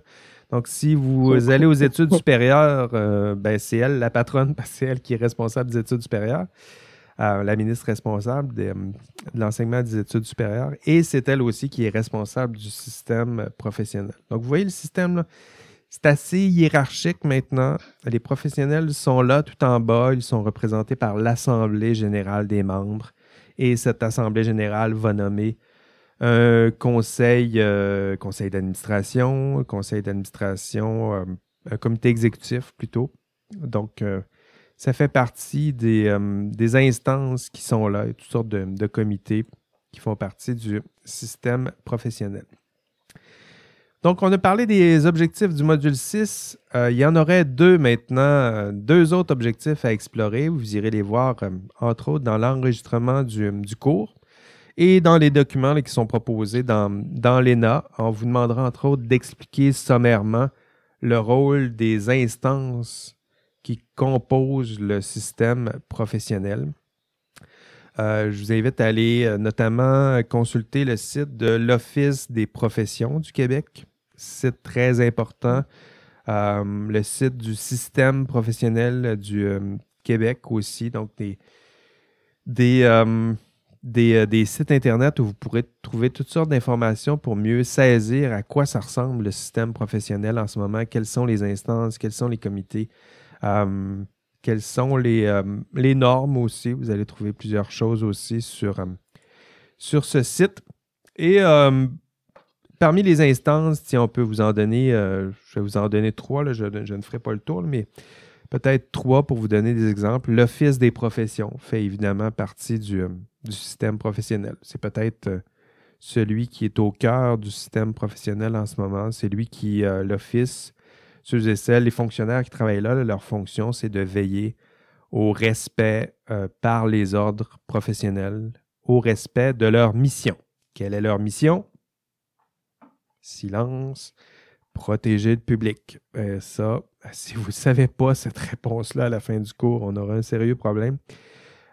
Donc, si vous <laughs> allez aux études supérieures, euh, ben, c'est elle la patronne <laughs> parce que c'est elle qui est responsable des études supérieures, euh, la ministre responsable de, l'enseignement des études supérieures, et c'est elle aussi qui est responsable du système professionnel. Donc, vous voyez le système, là, c'est assez hiérarchique maintenant. Les professionnels sont là tout en bas, ils sont représentés par l'Assemblée générale des membres, et cette Assemblée générale va nommer un conseil, euh, conseil d'administration, conseil d'administration, euh, un comité exécutif plutôt. Donc, euh, ça fait partie des, instances qui sont là, toutes sortes de, comités qui font partie du système professionnel. Donc, on a parlé des objectifs du module 6. il y en aurait deux maintenant, deux autres objectifs à explorer. Vous irez les voir, entre autres, dans l'enregistrement du, cours. Et dans les documents qui sont proposés dans, dans l'ENA, on vous demandera entre autres d'expliquer sommairement le rôle des instances qui composent le système professionnel. Euh, je vous invite à aller euh, notamment consulter le site de l'Office des professions du Québec, site très important, euh, le site du système professionnel du Québec aussi, donc des, des, euh, des, sites Internet où vous pourrez trouver toutes sortes d'informations pour mieux saisir à quoi ça ressemble le système professionnel en ce moment, quelles sont les instances, quels sont les comités, euh, quelles sont les, euh, les, normes aussi? Vous allez trouver plusieurs choses aussi sur, sur ce site. Et parmi les instances, si on peut vous en donner, je vais vous en donner trois, là, je, ne ferai pas le tour, mais peut-être trois pour vous donner des exemples. L'Office des professions fait évidemment partie du, du système professionnel. C'est peut-être euh, celui qui est au cœur du système professionnel en ce moment. C'est lui qui, euh, l'Office, ceux et celles, les fonctionnaires qui travaillent là, leur fonction, c'est de veiller au respect euh, par les ordres professionnels, au respect de leur mission. Quelle est leur mission? Silence. protéger le public. Euh, ça, si vous ne savez pas cette réponse-là à la fin du cours, on aura un sérieux problème.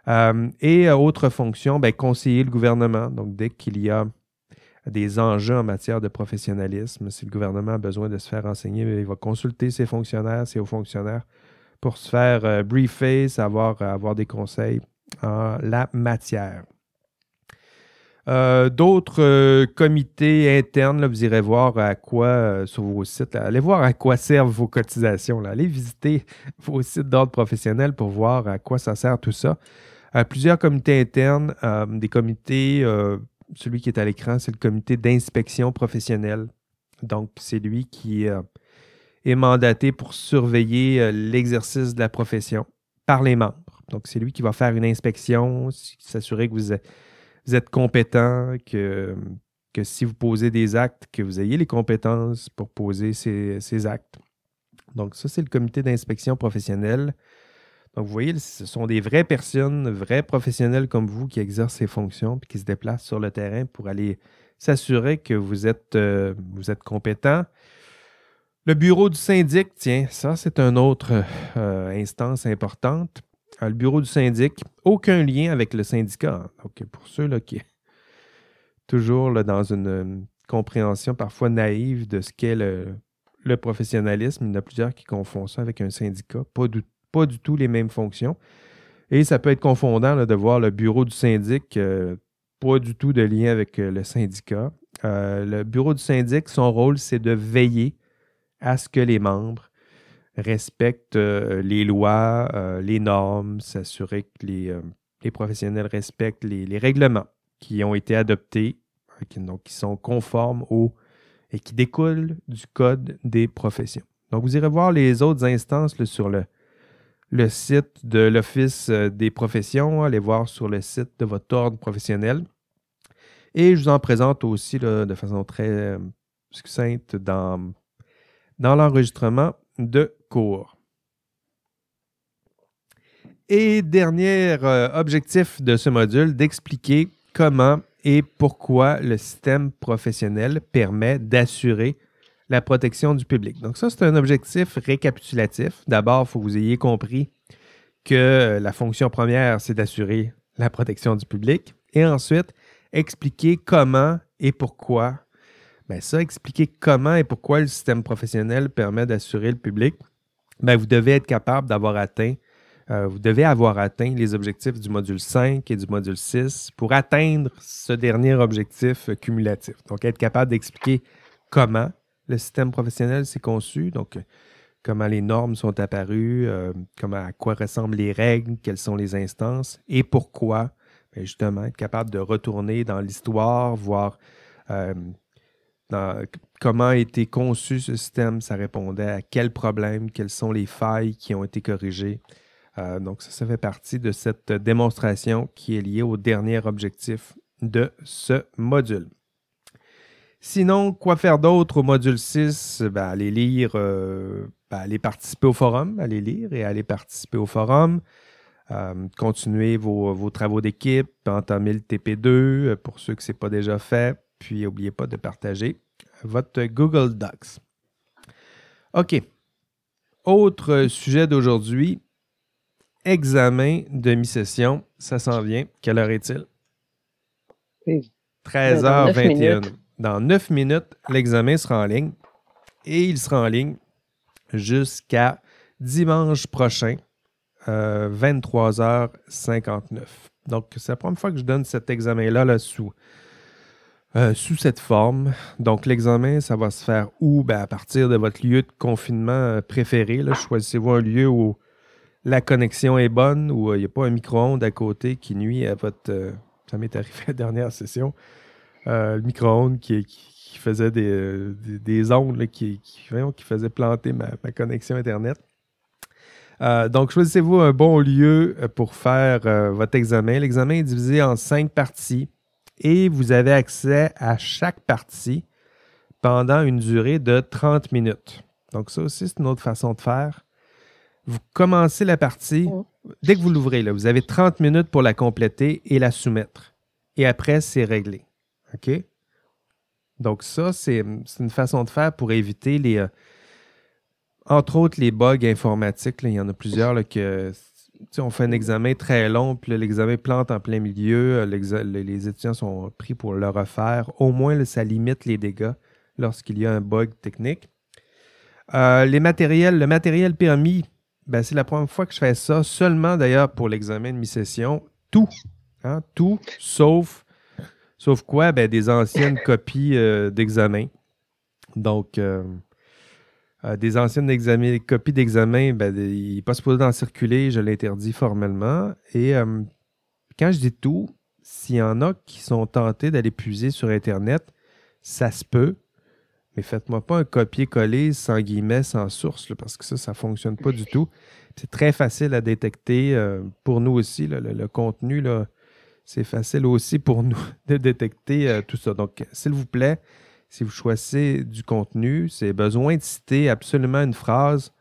Euh, et autre fonction, ben, conseiller le gouvernement. Donc, dès qu'il y a des enjeux en matière de professionnalisme, si le gouvernement a besoin de se faire enseigner, ben, il va consulter ses fonctionnaires, ses hauts fonctionnaires pour se faire briefer, savoir avoir des conseils en la matière. Euh, d'autres euh, comités internes, vous irez voir à quoi euh, sur vos sites. allez voir à quoi servent vos cotisations. Allez visiter vos sites d'ordre professionnel pour voir à quoi ça sert tout ça. plusieurs comités internes, des comités, celui qui est à l'écran, c'est le comité d'inspection professionnelle. Donc, c'est lui qui est mandaté pour surveiller l'exercice de la profession par les membres. Donc, c'est lui qui va faire une inspection, s'assurer que vous êtes vous êtes compétent, que, que si vous posez des actes, que vous ayez les compétences pour poser ces, actes. Donc, ça, c'est le comité d'inspection professionnelle. Donc, vous voyez, ce sont des vraies personnes, vrais professionnels comme vous qui exercent ces fonctions et qui se déplacent sur le terrain pour aller s'assurer que vous êtes, euh, vous êtes compétent. Le bureau du syndic, tiens, ça, c'est une autre euh, instance importante le bureau du syndic, aucun lien avec le syndicat. Donc, pour ceux là, qui toujours dans une, compréhension parfois naïve de ce qu'est le, professionnalisme, il y en a plusieurs qui confondent ça avec un syndicat. Pas du, tout les mêmes fonctions. Et ça peut être confondant de voir le bureau du syndic, euh, pas du tout de lien avec euh, le syndicat. Euh, le bureau du syndic, son rôle, c'est de veiller à ce que les membres respecte euh, les lois, euh, les normes, s'assurer que les, euh, les, professionnels respectent les, règlements qui ont été adoptés, qui, donc qui sont conformes au et qui découlent du code des professions. Donc, vous irez voir les autres instances sur le, le site de l'Office des professions, allez voir sur le site de votre ordre professionnel. Et je vous en présente aussi de façon très succincte dans, dans l'enregistrement de cours. Et dernier euh, objectif de ce module, d'expliquer comment et pourquoi le système professionnel permet d'assurer la protection du public. Donc ça, c'est un objectif récapitulatif. D'abord, il faut que vous ayez compris que la fonction première, c'est d'assurer la protection du public. Et ensuite, expliquer comment et pourquoi. Bien ça, expliquer comment et pourquoi le système professionnel permet d'assurer le public. Ben, vous devez être capable d'avoir atteint, euh, vous devez avoir atteint les objectifs du module 5 et du module 6 pour atteindre ce dernier objectif cumulatif. Donc, être capable d'expliquer comment le système professionnel s'est conçu, donc comment les normes sont apparues, euh, comment, à quoi ressemblent les règles, quelles sont les instances et pourquoi. Ben, justement, être capable de retourner dans l'histoire, voir euh, comment a été conçu ce système, ça répondait à quels problèmes, quelles sont les failles qui ont été corrigées. Euh, donc, ça, ça fait partie de cette démonstration qui est liée au dernier objectif de ce module. Sinon, quoi faire d'autre au module 6? Ben, aller lire, euh, ben, participer au forum, aller lire et aller participer au forum. Euh, continuer vos, travaux d'équipe, entamer le TP2 pour ceux que ce n'est pas déjà fait. Puis, n'oubliez pas de partager votre Google Docs. OK. Autre sujet d'aujourd'hui, examen de mi-session. Ça s'en vient. Quelle heure est-il? 13h21. Dans 9 minutes, l'examen sera en ligne et il sera en ligne jusqu'à dimanche prochain, 23h59. Euh, Donc, c'est la première fois que je donne cet examen-là là, sous euh, sous cette forme. Donc, l'examen, ça va se faire où? Ben, à partir de votre lieu de confinement euh, préféré. Choisissez-vous un lieu où la connexion est bonne, où euh, il n'y a pas un micro-ondes à côté qui nuit à votre. ça m'est arrivé la dernière session. le micro-ondes qui, faisait des, ondes qui, faisait planter ma connexion Internet. donc, choisissez-vous un bon lieu pour faire votre examen. L'examen est divisé en cinq parties et vous avez accès à chaque partie pendant une durée de 30 minutes. Donc ça aussi, c'est une autre façon de faire. Vous commencez la partie, dès que vous l'ouvrez, vous avez 30 minutes pour la compléter et la soumettre. Et après, c'est réglé. OK? Donc ça, c'est une façon de faire pour éviter les... Euh, entre autres, les bugs informatiques. il y en a plusieurs là, que... On fait un examen très long, puis l'examen plante en plein milieu. Les étudiants sont pris pour le refaire. Au moins, ça limite les dégâts lorsqu'il y a un bug technique. Euh, les matériels, le matériel permis, ben, c'est la première fois que je fais ça, seulement d'ailleurs pour l'examen de mi-session. Tout, hein, tout, sauf, sauf quoi? Ben, des anciennes copies euh, d'examen. Donc, euh, des anciennes copies d'examen, ben, il n'est pas supposé d'en circuler, je l'interdis formellement. Et quand je dis tout, s'il y en a qui sont tentés d'aller puiser sur Internet, ça se peut. Mais faites-moi pas un copier-coller sans guillemets, sans source, parce que ça, ça ne fonctionne pas du tout. C'est très facile à détecter euh, pour nous aussi. le, contenu, c'est facile aussi pour nous <laughs> de détecter euh, tout ça. Donc, s'il vous plaît, si vous choisissez du contenu, c'est besoin de citer absolument une phrase.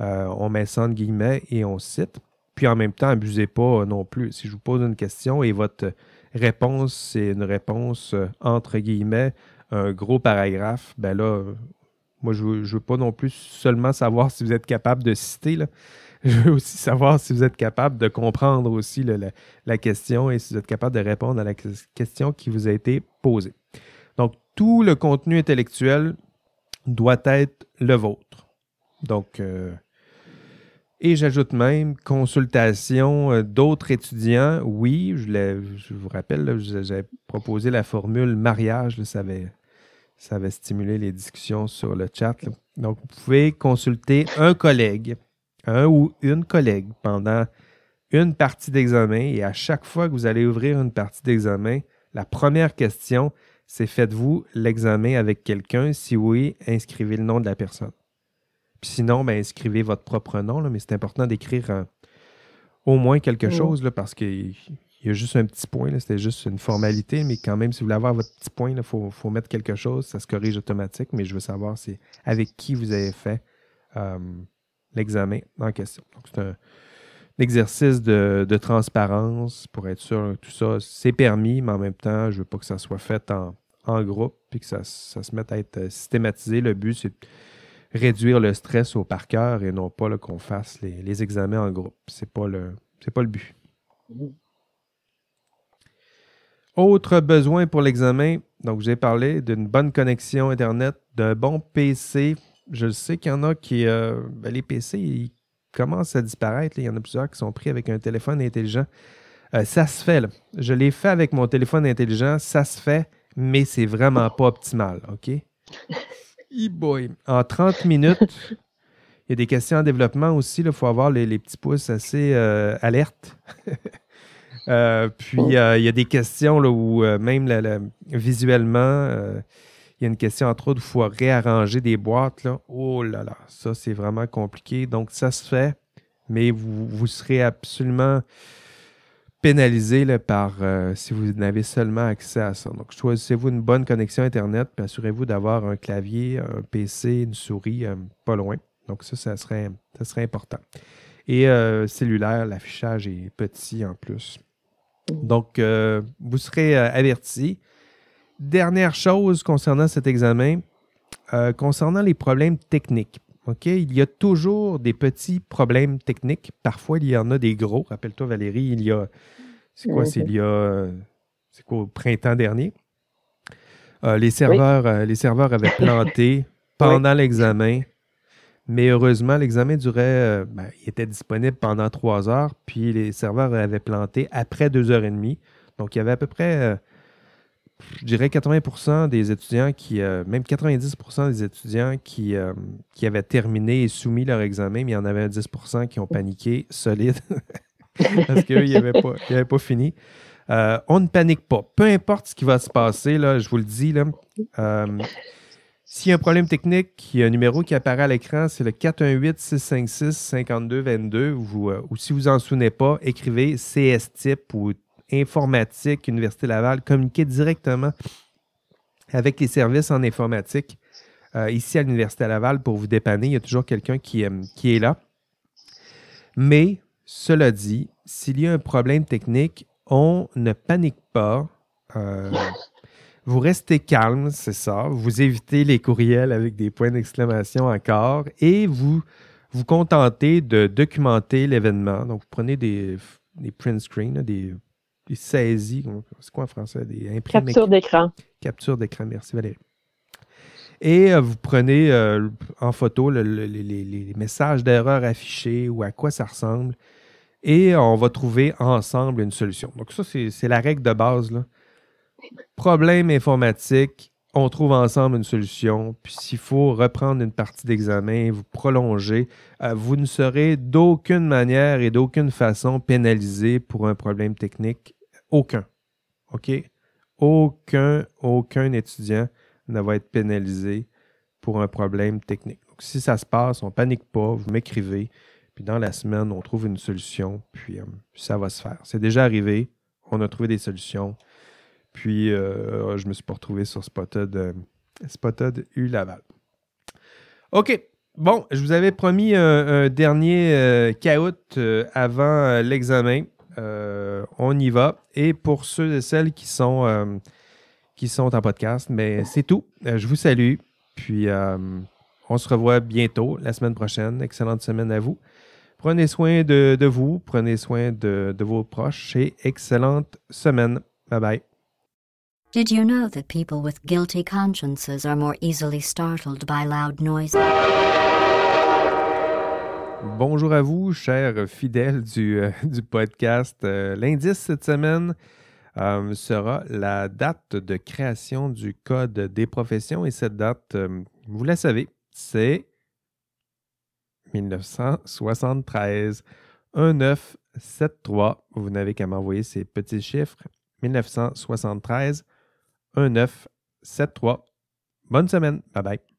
Euh, on met ça en guillemets et on cite. Puis en même temps, abusez pas non plus. Si je vous pose une question et votre réponse, c'est une réponse entre guillemets, un gros paragraphe, ben là, moi, je ne veux, pas non plus seulement savoir si vous êtes capable de citer, <laughs> je veux aussi savoir si vous êtes capable de comprendre aussi la, question et si vous êtes capable de répondre à la question qui vous a été posée. Tout le contenu intellectuel doit être le vôtre. Donc, euh, et j'ajoute même consultation euh, d'autres étudiants. Oui, je, vous rappelle, j'ai proposé la formule mariage, ça avait stimuler les discussions sur le chat. Donc, vous pouvez consulter un collègue, un ou une collègue pendant une partie d'examen et à chaque fois que vous allez ouvrir une partie d'examen, la première question, c'est faites-vous l'examen avec quelqu'un? Si oui, inscrivez le nom de la personne. Puis sinon, ben, inscrivez votre propre nom, mais c'est important d'écrire euh, au moins quelque chose là, parce que il y a juste un petit point, c'était juste une formalité, mais quand même, si vous voulez avoir votre petit point, il faut, mettre quelque chose, ça se corrige automatique, mais je veux savoir c'est avec qui vous avez fait euh, l'examen en question. Donc, c'est un, exercice de, transparence pour être sûr que tout ça, c'est permis, mais en même temps, je veux pas que ça soit fait en, groupe et que ça, se mette à être systématisé. Le but, c'est de réduire le stress au par cœur et non pas qu'on fasse les, examens en groupe. Ce n'est pas, le, pas le but. Autre besoin pour l'examen, donc j'ai parlé d'une bonne connexion Internet, d'un bon PC. Je sais qu'il y en a qui. Euh, ben, les PC, ils commencent à disparaître. Il y en a plusieurs qui sont pris avec un téléphone intelligent. Euh, ça se fait. Je l'ai fait avec mon téléphone intelligent. Ça se fait, mais c'est vraiment pas optimal. OK? E-boy. En 30 minutes, il y a des questions en développement aussi. Il faut avoir les, petits pouces assez euh, alertes. <laughs> Euh, puis, euh, il y a des questions là, où euh, même visuellement, il y a une question entre autres où il faut réarranger des boîtes. Là. Oh là là, ça c'est vraiment compliqué. Donc, ça se fait, mais vous, serez absolument pénalisé là, par si vous n'avez seulement accès à ça. Donc, choisissez-vous une bonne connexion Internet, puis assurez-vous d'avoir un clavier, un PC, une souris pas loin. Donc, ça, ça serait, ça serait important. Et cellulaire, l'affichage est petit en plus. Donc, euh, vous serez euh, averti. Dernière chose concernant cet examen, euh, concernant les problèmes techniques. OK? Il y a toujours des petits problèmes techniques. Parfois, il y en a des gros. Rappelle-toi, Valérie, il y a. C'est quoi? C'est il y a. C'est quoi, au printemps dernier? les, serveurs, les serveurs avaient planté <laughs> pendant l'examen. Mais heureusement, l'examen durait, euh, ben, il était disponible pendant trois heures, puis les serveurs avaient planté après deux heures et demie. Donc, il y avait à peu près, euh, je dirais 80 des étudiants qui, euh, même 90 des étudiants qui, qui avaient terminé et soumis leur examen, mais il y en avait 10% qui ont paniqué solide <laughs> parce qu'ils n'avaient pas, pas, fini. on ne panique pas. Peu importe ce qui va se passer, là, je vous le dis, là, s'il y a un problème technique, il y a un numéro qui apparaît à l'écran, c'est le 418-656-5222. Ou, euh, ou si vous n'en souvenez pas, écrivez CS-type ou informatique, Université Laval. Communiquez directement avec les services en informatique euh, ici à l'Université Laval pour vous dépanner. Il y a toujours quelqu'un qui, euh, qui est là. Mais, cela dit, s'il y a un problème technique, on ne panique pas vous restez calme, c'est ça. Vous évitez les courriels avec des points d'exclamation encore et vous vous contentez de documenter l'événement. Donc, vous prenez des print screens, des, des saisies, c'est quoi en français? Des imprimés? Capture d'écran. Capture d'écran, merci Valérie. Et euh, vous prenez euh, en photo les, messages d'erreur affichés ou à quoi ça ressemble. Et on va trouver ensemble une solution. Donc, ça, c'est la règle de base. Là. Problème informatique, on trouve ensemble une solution. Puis s'il faut reprendre une partie d'examen, vous prolongez, euh, vous ne serez d'aucune manière et d'aucune façon pénalisé pour un problème technique. Aucun. OK? Aucun, aucun étudiant ne va être pénalisé pour un problème technique. Donc, si ça se passe, on ne panique pas, vous m'écrivez, puis dans la semaine, on trouve une solution, puis, euh, ça va se faire. C'est déjà arrivé, on a trouvé des solutions, puis euh, je me suis pas retrouvé sur Spotted, euh, Spotted U Laval. OK. Bon, je vous avais promis un, dernier euh, caout avant l'examen. On y va. Et pour ceux et celles qui sont qui sont en podcast. Mais c'est tout. Euh, je vous salue. Puis euh, on se revoit bientôt la semaine prochaine. Excellente semaine à vous. Prenez soin de, vous, prenez soin de, vos proches et excellente semaine. Bye bye. Did you know that people with guilty consciences are more easily startled by loud noises? Bonjour à vous, chers fidèles du, euh, <laughs> podcast. L'indice cette semaine, euh, sera la date de création du Code des professions. Et cette date, euh, vous la savez, c'est 1973. 1973. Vous n'avez qu'à m'envoyer ces petits chiffres. 1973. 1973. Bonne semaine. Bye bye.